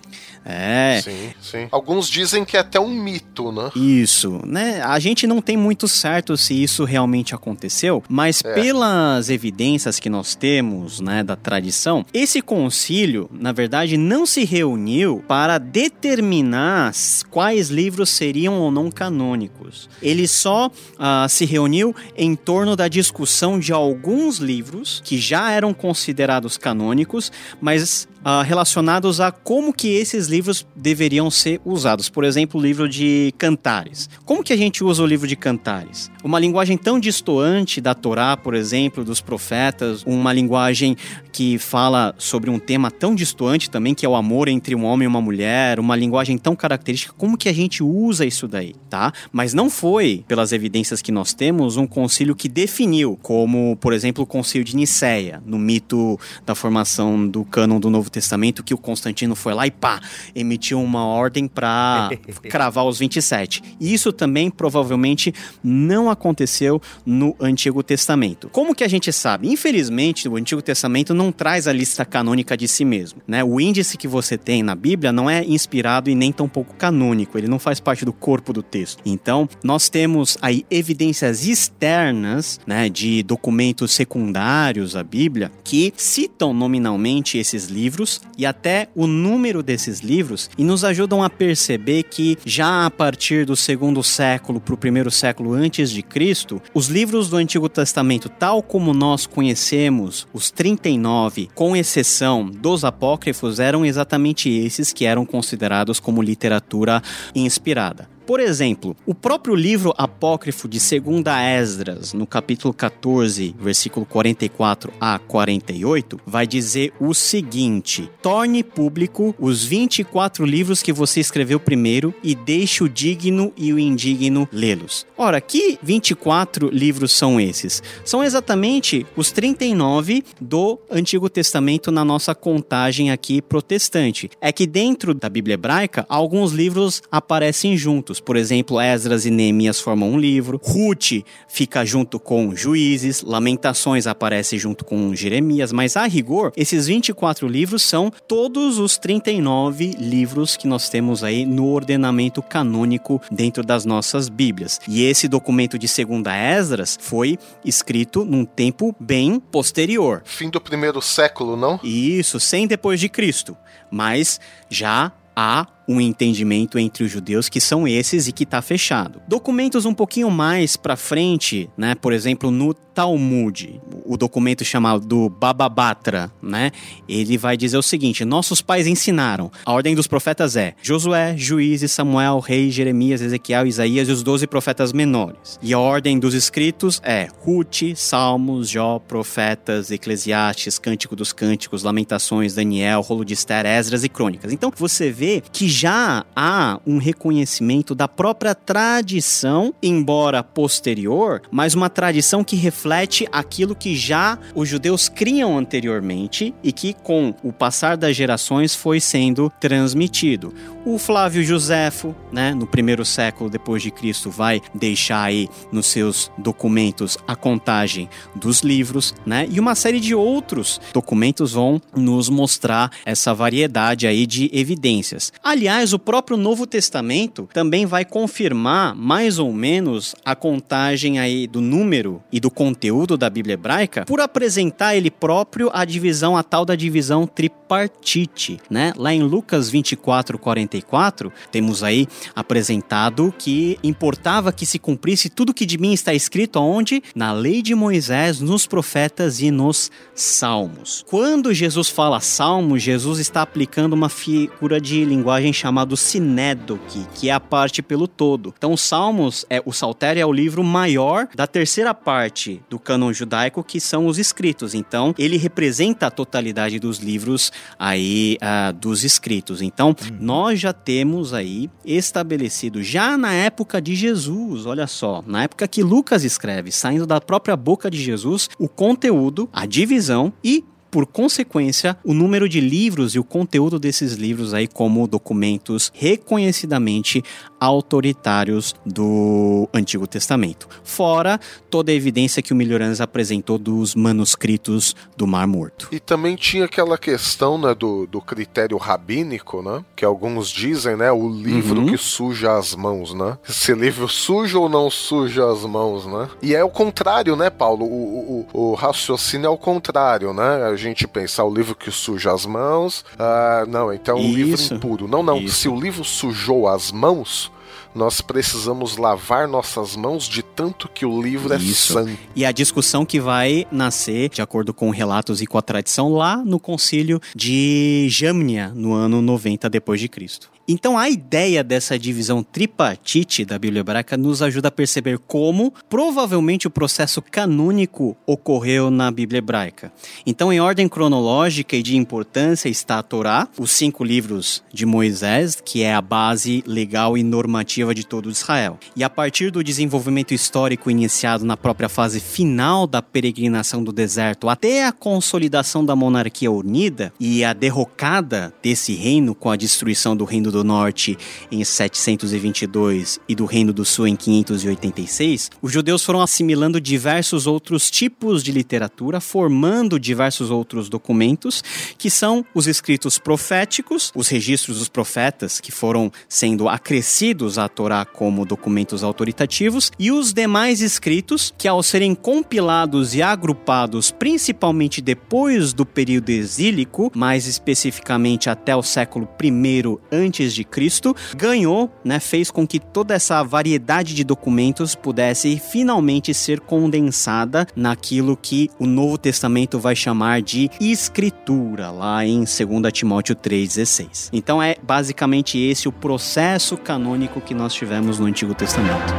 É. Sim, sim. Alguns dizem que é até um mito, né? Isso, né? A gente não tem muito certo se isso realmente aconteceu, mas é. pelas evidências que nós temos, né, da tradição, esse concílio, na verdade, não se reuniu para determinar quais livros seriam ou não canônicos. Ele só uh, se reuniu em torno da discussão de alguns livros que já eram considerados canônicos, mas uh, relacionados a como que esses livros deveriam ser usados. Por exemplo, o livro de Cantares. Como que a gente usa o livro de Cantares? Uma linguagem tão distoante da Torá, por exemplo, dos profetas, uma linguagem que fala sobre um tema tão distoante também, que é o amor entre um homem e uma mulher, uma linguagem tão característica, como que a gente usa isso daí, tá? Mas não foi, pelas evidências que nós temos, um concílio que definiu, como, por exemplo, o concílio de Nicéia, no mito da formação do cânon do Novo Testamento que o Constantino foi lá e pá, emitiu uma ordem para cravar os 27. E isso também provavelmente não aconteceu no Antigo Testamento. Como que a gente sabe? Infelizmente, o Antigo Testamento não traz a lista canônica de si mesmo, né? O índice que você tem na Bíblia não é inspirado e nem tão pouco canônico, ele não faz parte do corpo do texto. Então, nós temos aí evidências externas, né, de documentos secundários à Bíblia que citam nominalmente esses livros livros e até o número desses livros e nos ajudam a perceber que já a partir do segundo século para o primeiro século antes de Cristo, os livros do Antigo Testamento, tal como nós conhecemos, os 39, com exceção dos apócrifos, eram exatamente esses que eram considerados como literatura inspirada. Por exemplo, o próprio livro apócrifo de 2 Esdras, no capítulo 14, versículo 44 a 48, vai dizer o seguinte: Torne público os 24 livros que você escreveu primeiro e deixe o digno e o indigno lê-los. Ora, que 24 livros são esses? São exatamente os 39 do Antigo Testamento na nossa contagem aqui protestante. É que dentro da Bíblia hebraica, alguns livros aparecem juntos. Por exemplo, Esdras e Neemias formam um livro, Ruth fica junto com Juízes, Lamentações aparece junto com Jeremias, mas a rigor, esses 24 livros são todos os 39 livros que nós temos aí no ordenamento canônico dentro das nossas Bíblias. E esse documento de segunda Esdras foi escrito num tempo bem posterior. Fim do primeiro século, não? Isso, sem depois de Cristo, mas já há um entendimento entre os judeus que são esses e que está fechado. Documentos um pouquinho mais para frente, né? Por exemplo, no Talmud, o documento chamado Bababatra, né? Ele vai dizer o seguinte: nossos pais ensinaram. A ordem dos profetas é Josué, Juízes, Samuel, Rei, Jeremias, Ezequiel, Isaías e os doze profetas menores. E a ordem dos escritos é Ruth, Salmos, Jó, Profetas, Eclesiastes, Cântico dos Cânticos, Lamentações, Daniel, Rolo de Esther, Esdras e Crônicas. Então você vê que já há um reconhecimento da própria tradição, embora posterior, mas uma tradição que reflete aquilo que já os judeus criam anteriormente e que, com o passar das gerações, foi sendo transmitido. O Flávio Joséfo, né, no primeiro século depois de Cristo, vai deixar aí nos seus documentos a contagem dos livros, né, e uma série de outros documentos vão nos mostrar essa variedade aí de evidências. Aliás, o próprio Novo Testamento também vai confirmar mais ou menos a contagem aí do número e do conteúdo da Bíblia hebraica por apresentar ele próprio a divisão, a tal da divisão tripartite, né? Lá em Lucas 24, 44, temos aí apresentado que importava que se cumprisse tudo que de mim está escrito onde? Na lei de Moisés, nos profetas e nos salmos. Quando Jesus fala salmo, Jesus está aplicando uma figura de linguagem chamada sinédoque, que é a parte pelo todo. Então, os salmos, é, o Saltério é o livro maior da terceira parte do cânon judaico, que são os escritos. Então, ele representa a totalidade dos livros aí uh, dos escritos. Então, uhum. nós já temos aí estabelecido, já na época de Jesus, olha só, na época que Lucas escreve, saindo da própria boca de Jesus, o conteúdo, a divisão e por consequência, o número de livros e o conteúdo desses livros aí como documentos reconhecidamente autoritários do Antigo Testamento. Fora toda a evidência que o Melhoranes apresentou dos manuscritos do Mar Morto. E também tinha aquela questão né, do, do critério rabínico, né? Que alguns dizem, né? O livro uhum. que suja as mãos, né? Se livro suja ou não suja as mãos, né? E é o contrário, né, Paulo? O, o, o raciocínio é o contrário, né? A gente pensar o livro que suja as mãos. Ah, não, então o livro impuro. Não, não. Isso. Se o livro sujou as mãos, nós precisamos lavar nossas mãos de tanto que o livro é Isso. é sangue. E a discussão que vai nascer, de acordo com relatos e com a tradição, lá no concílio de Jamnia, no ano 90 depois de Cristo. Então a ideia dessa divisão tripartite da Bíblia hebraica nos ajuda a perceber como provavelmente o processo canônico ocorreu na Bíblia hebraica. Então, em ordem cronológica e de importância está a Torá, os cinco livros de Moisés, que é a base legal e normativa de todo Israel. E a partir do desenvolvimento histórico iniciado na própria fase final da peregrinação do deserto até a consolidação da monarquia unida e a derrocada desse reino com a destruição do reino do Norte em 722 e do Reino do Sul em 586, os judeus foram assimilando diversos outros tipos de literatura, formando diversos outros documentos, que são os escritos proféticos, os registros dos profetas, que foram sendo acrescidos à Torá como documentos autoritativos, e os demais escritos, que ao serem compilados e agrupados principalmente depois do período exílico, mais especificamente até o século I antes de Cristo, ganhou, né, fez com que toda essa variedade de documentos pudesse finalmente ser condensada naquilo que o Novo Testamento vai chamar de escritura, lá em 2 Timóteo 3,16. Então é basicamente esse o processo canônico que nós tivemos no Antigo Testamento.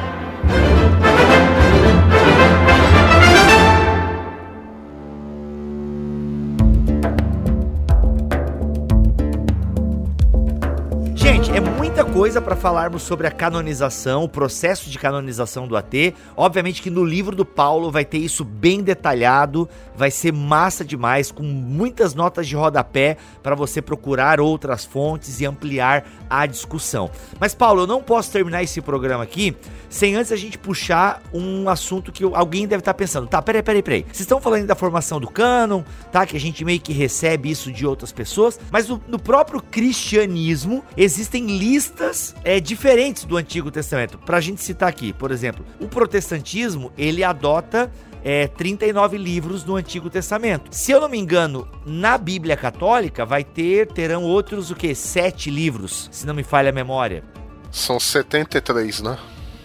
Coisa para falarmos sobre a canonização, o processo de canonização do AT. Obviamente que no livro do Paulo vai ter isso bem detalhado, vai ser massa demais, com muitas notas de rodapé para você procurar outras fontes e ampliar a discussão. Mas Paulo, eu não posso terminar esse programa aqui sem antes a gente puxar um assunto que alguém deve estar tá pensando. Tá, peraí, peraí, peraí. Vocês estão falando da formação do cânon, tá? Que a gente meio que recebe isso de outras pessoas, mas no, no próprio cristianismo existem listas é, diferentes do Antigo Testamento. Pra gente citar aqui, por exemplo, o protestantismo, ele adota é, 39 livros no Antigo Testamento. Se eu não me engano, na Bíblia Católica vai ter, terão outros o que? Sete livros, se não me falha a memória. São 73, né?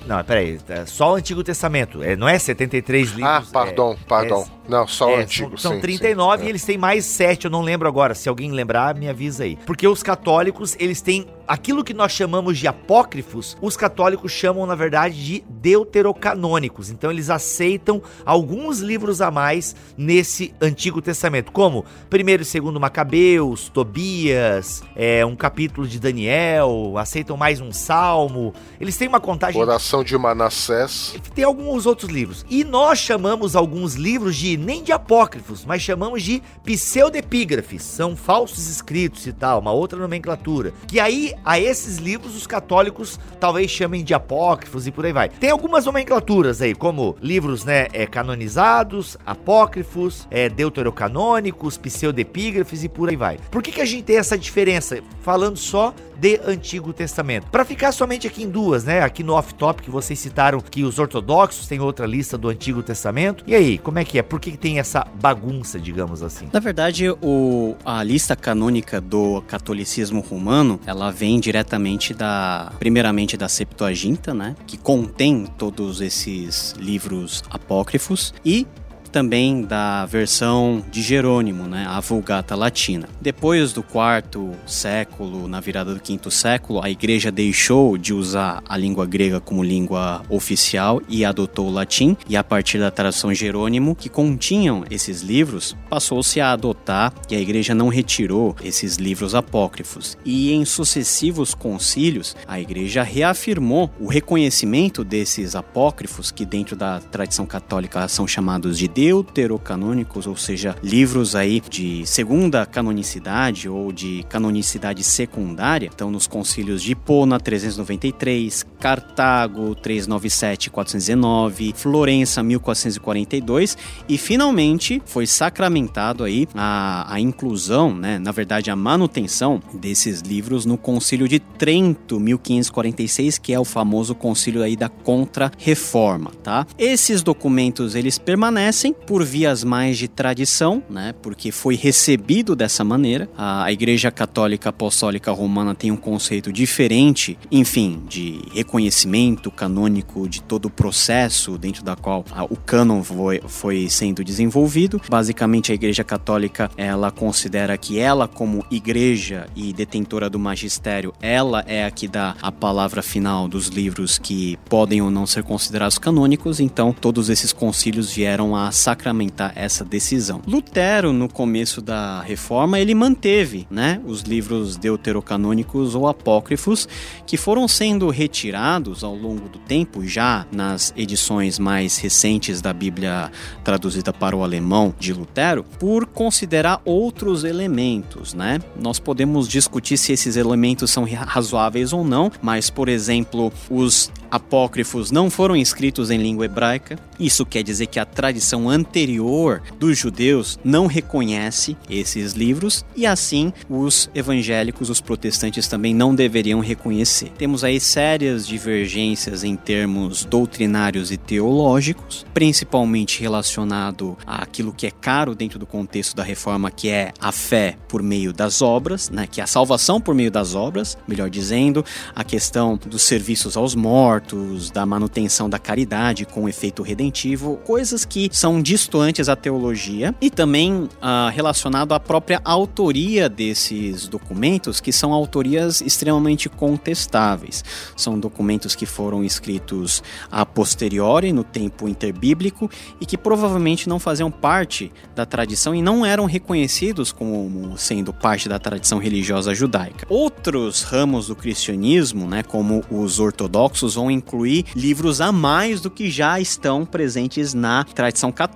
Não, peraí, é só o Antigo Testamento, é, não é 73 livros? Ah, pardon, é, pardon. É, não, só é, o Antigo, São, são sim, 39 sim, e é. eles têm mais 7, eu não lembro agora. Se alguém lembrar, me avisa aí. Porque os católicos, eles têm aquilo que nós chamamos de apócrifos, os católicos chamam, na verdade, de deuterocanônicos. Então eles aceitam alguns livros a mais nesse Antigo Testamento, como 1 e 2 Macabeus, Tobias, é, um capítulo de Daniel, aceitam mais um salmo. Eles têm uma contagem Oração de Manassés. tem alguns outros livros. E nós chamamos alguns livros de, nem de apócrifos, mas chamamos de pseudepígrafes. São falsos escritos e tal, uma outra nomenclatura. Que aí, a esses livros, os católicos talvez chamem de apócrifos e por aí vai. Tem algumas nomenclaturas aí, como livros, né, é, canonizados, apócrifos, é, deuterocanônicos, pseudepígrafes e por aí vai. Por que, que a gente tem essa diferença? Falando só de Antigo Testamento. Para ficar somente aqui em duas, né? Aqui no off-top que vocês citaram que os ortodoxos têm outra lista do Antigo Testamento. E aí, como é que é? Por que, tem essa bagunça, digamos assim? Na verdade, o, a lista canônica do catolicismo romano, ela vem diretamente da, primeiramente da Septuaginta, né, que contém todos esses livros apócrifos e também da versão de Jerônimo, né, a Vulgata Latina. Depois do quarto século, na virada do quinto século, a igreja deixou de usar a língua grega como língua oficial e adotou o latim, e a partir da tradução Jerônimo, que continham esses livros, passou-se a adotar e a igreja não retirou esses livros apócrifos. E em sucessivos concílios, a igreja reafirmou o reconhecimento desses apócrifos, que dentro da tradição católica são chamados de deuterocanônicos, ou seja, livros aí de segunda canonicidade ou de canonicidade secundária. Então, nos concílios de Hipona 393, Cartago 397 419, Florença 1442 e finalmente foi sacramentado aí a, a inclusão, né, na verdade a manutenção desses livros no concílio de Trento 1546, que é o famoso concílio aí da contra-reforma, tá? Esses documentos eles permanecem por vias mais de tradição, né? Porque foi recebido dessa maneira. A, a Igreja Católica Apostólica Romana tem um conceito diferente, enfim, de reconhecimento canônico de todo o processo dentro da qual a, o cânon foi, foi sendo desenvolvido. Basicamente, a Igreja Católica ela considera que ela, como igreja e detentora do magistério, ela é a que dá a palavra final dos livros que podem ou não ser considerados canônicos. Então, todos esses concílios vieram a sacramentar essa decisão. Lutero, no começo da reforma, ele manteve né, os livros deuterocanônicos ou apócrifos que foram sendo retirados ao longo do tempo, já nas edições mais recentes da Bíblia traduzida para o alemão de Lutero, por considerar outros elementos. Né? Nós podemos discutir se esses elementos são razoáveis ou não, mas, por exemplo, os apócrifos não foram escritos em língua hebraica. Isso quer dizer que a tradição anterior dos judeus não reconhece esses livros e assim os evangélicos, os protestantes também não deveriam reconhecer. Temos aí sérias divergências em termos doutrinários e teológicos, principalmente relacionado àquilo que é caro dentro do contexto da reforma, que é a fé por meio das obras, né, que é a salvação por meio das obras, melhor dizendo, a questão dos serviços aos mortos, da manutenção da caridade com efeito redentivo, coisas que são distantes à teologia e também ah, relacionado à própria autoria desses documentos, que são autorias extremamente contestáveis. São documentos que foram escritos a posteriori, no tempo interbíblico, e que provavelmente não faziam parte da tradição e não eram reconhecidos como sendo parte da tradição religiosa judaica. Outros ramos do cristianismo, né, como os ortodoxos, vão incluir livros a mais do que já estão presentes na tradição católica.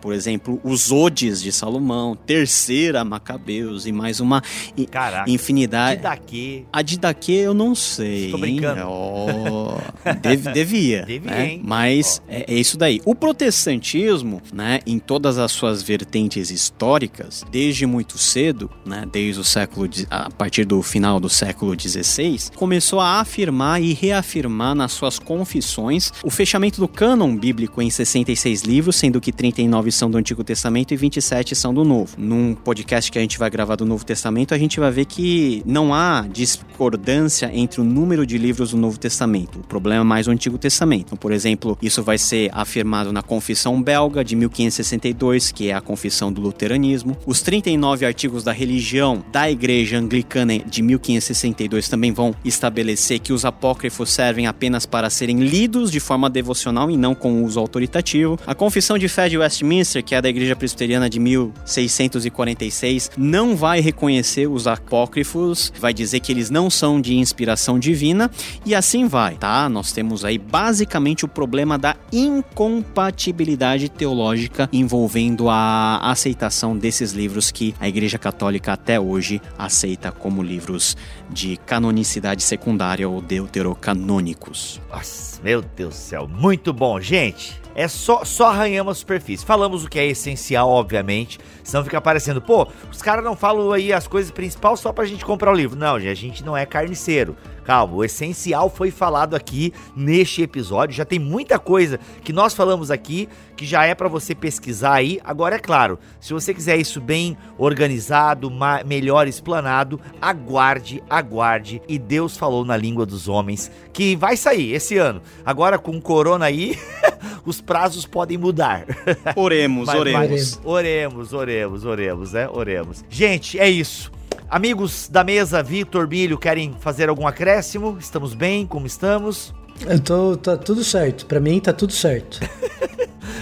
Por exemplo, os Odes de Salomão, Terceira Macabeus e mais uma Caraca, infinidade. Didaquê. A Didaquê eu não sei. Tô brincando. Oh, dev- devia. Devia, né? hein? Mas é, é isso daí. O protestantismo, né, em todas as suas vertentes históricas, desde muito cedo, né, desde o século, a partir do final do século XVI, começou a afirmar e reafirmar nas suas confissões o fechamento do cânon bíblico em 66 livros, sendo que 39 são do Antigo Testamento e 27 são do Novo. Num podcast que a gente vai gravar do Novo Testamento, a gente vai ver que não há discordância entre o número de livros do Novo Testamento. O problema é mais o Antigo Testamento. Então, por exemplo, isso vai ser afirmado na Confissão Belga de 1562, que é a confissão do luteranismo. Os 39 artigos da religião da Igreja Anglicana de 1562 também vão estabelecer que os apócrifos servem apenas para serem lidos de forma devocional e não com uso autoritativo. A Confissão de Fé de Westminster, que é da Igreja Presbiteriana de 1646, não vai reconhecer os apócrifos, vai dizer que eles não são de inspiração divina e assim vai, tá? Nós temos aí basicamente o problema da incompatibilidade teológica envolvendo a aceitação desses livros que a Igreja Católica até hoje aceita como livros de canonicidade secundária ou deuterocanônicos. Nossa, meu Deus do céu, muito bom, gente. É só, só arranhamos Falamos o que é essencial, obviamente. Senão fica parecendo, pô, os caras não falam aí as coisas principais só pra gente comprar o livro. Não, a gente não é carniceiro. Calma, o essencial foi falado aqui neste episódio. Já tem muita coisa que nós falamos aqui que já é pra você pesquisar aí. Agora, é claro, se você quiser isso bem organizado, melhor explanado, aguarde, aguarde. E Deus falou na língua dos homens que vai sair esse ano. Agora com corona aí, os prazos podem mudar. Oremos, Mas- oremos. mas- oremos, oremos, oremos, né? Oremos. Gente, é isso. Amigos da mesa, Vitor, Milho, querem fazer algum acréscimo? Estamos bem? Como estamos? Eu tô, tá tudo certo. Pra mim tá tudo certo.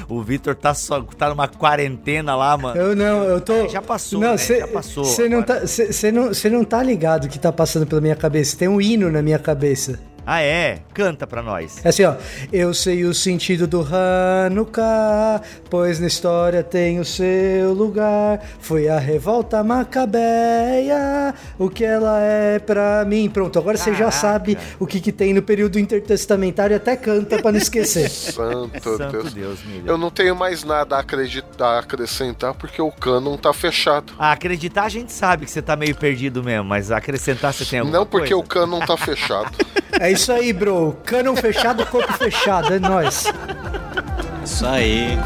O Vitor tá só tá numa quarentena lá, mano. Eu não, eu tô. Já passou, não, né? cê- Já passou Você não, tá, cê- cê não, cê não tá ligado o que tá passando pela minha cabeça. Tem um hino na minha cabeça. Ah, é? Canta pra nós. É assim, ó. Eu sei o sentido do Hanukkah, pois na história tem o seu lugar. Foi a revolta macabeia, o que ela é pra mim. Pronto, agora você já Caraca. sabe o que, que tem no período intertestamentário e até canta pra não esquecer. Santo, Santo Deus. Deus. Eu não tenho mais nada a acreditar, a acrescentar, porque o cânon tá fechado. Ah, acreditar a gente sabe que você tá meio perdido mesmo, mas acrescentar você tem alguma Não porque coisa? o cânon tá fechado. É isso aí, bro. Canon fechado, corpo fechado. É nóis. Isso aí.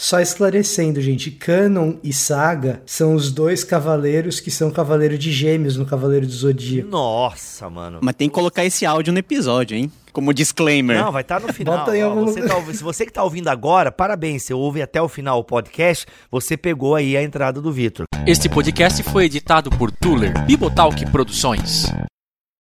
Só esclarecendo, gente, Canon e Saga são os dois cavaleiros que são cavaleiro de gêmeos no Cavaleiro do Zodíaco. Nossa, mano. Mas tem que colocar esse áudio no episódio, hein? Como disclaimer. Não, vai estar no final. Bota aí algum você tá se você que tá ouvindo agora, parabéns. Você ouve até o final o podcast, você pegou aí a entrada do Vitor. Este podcast foi editado por Tuller Bibotalk Produções.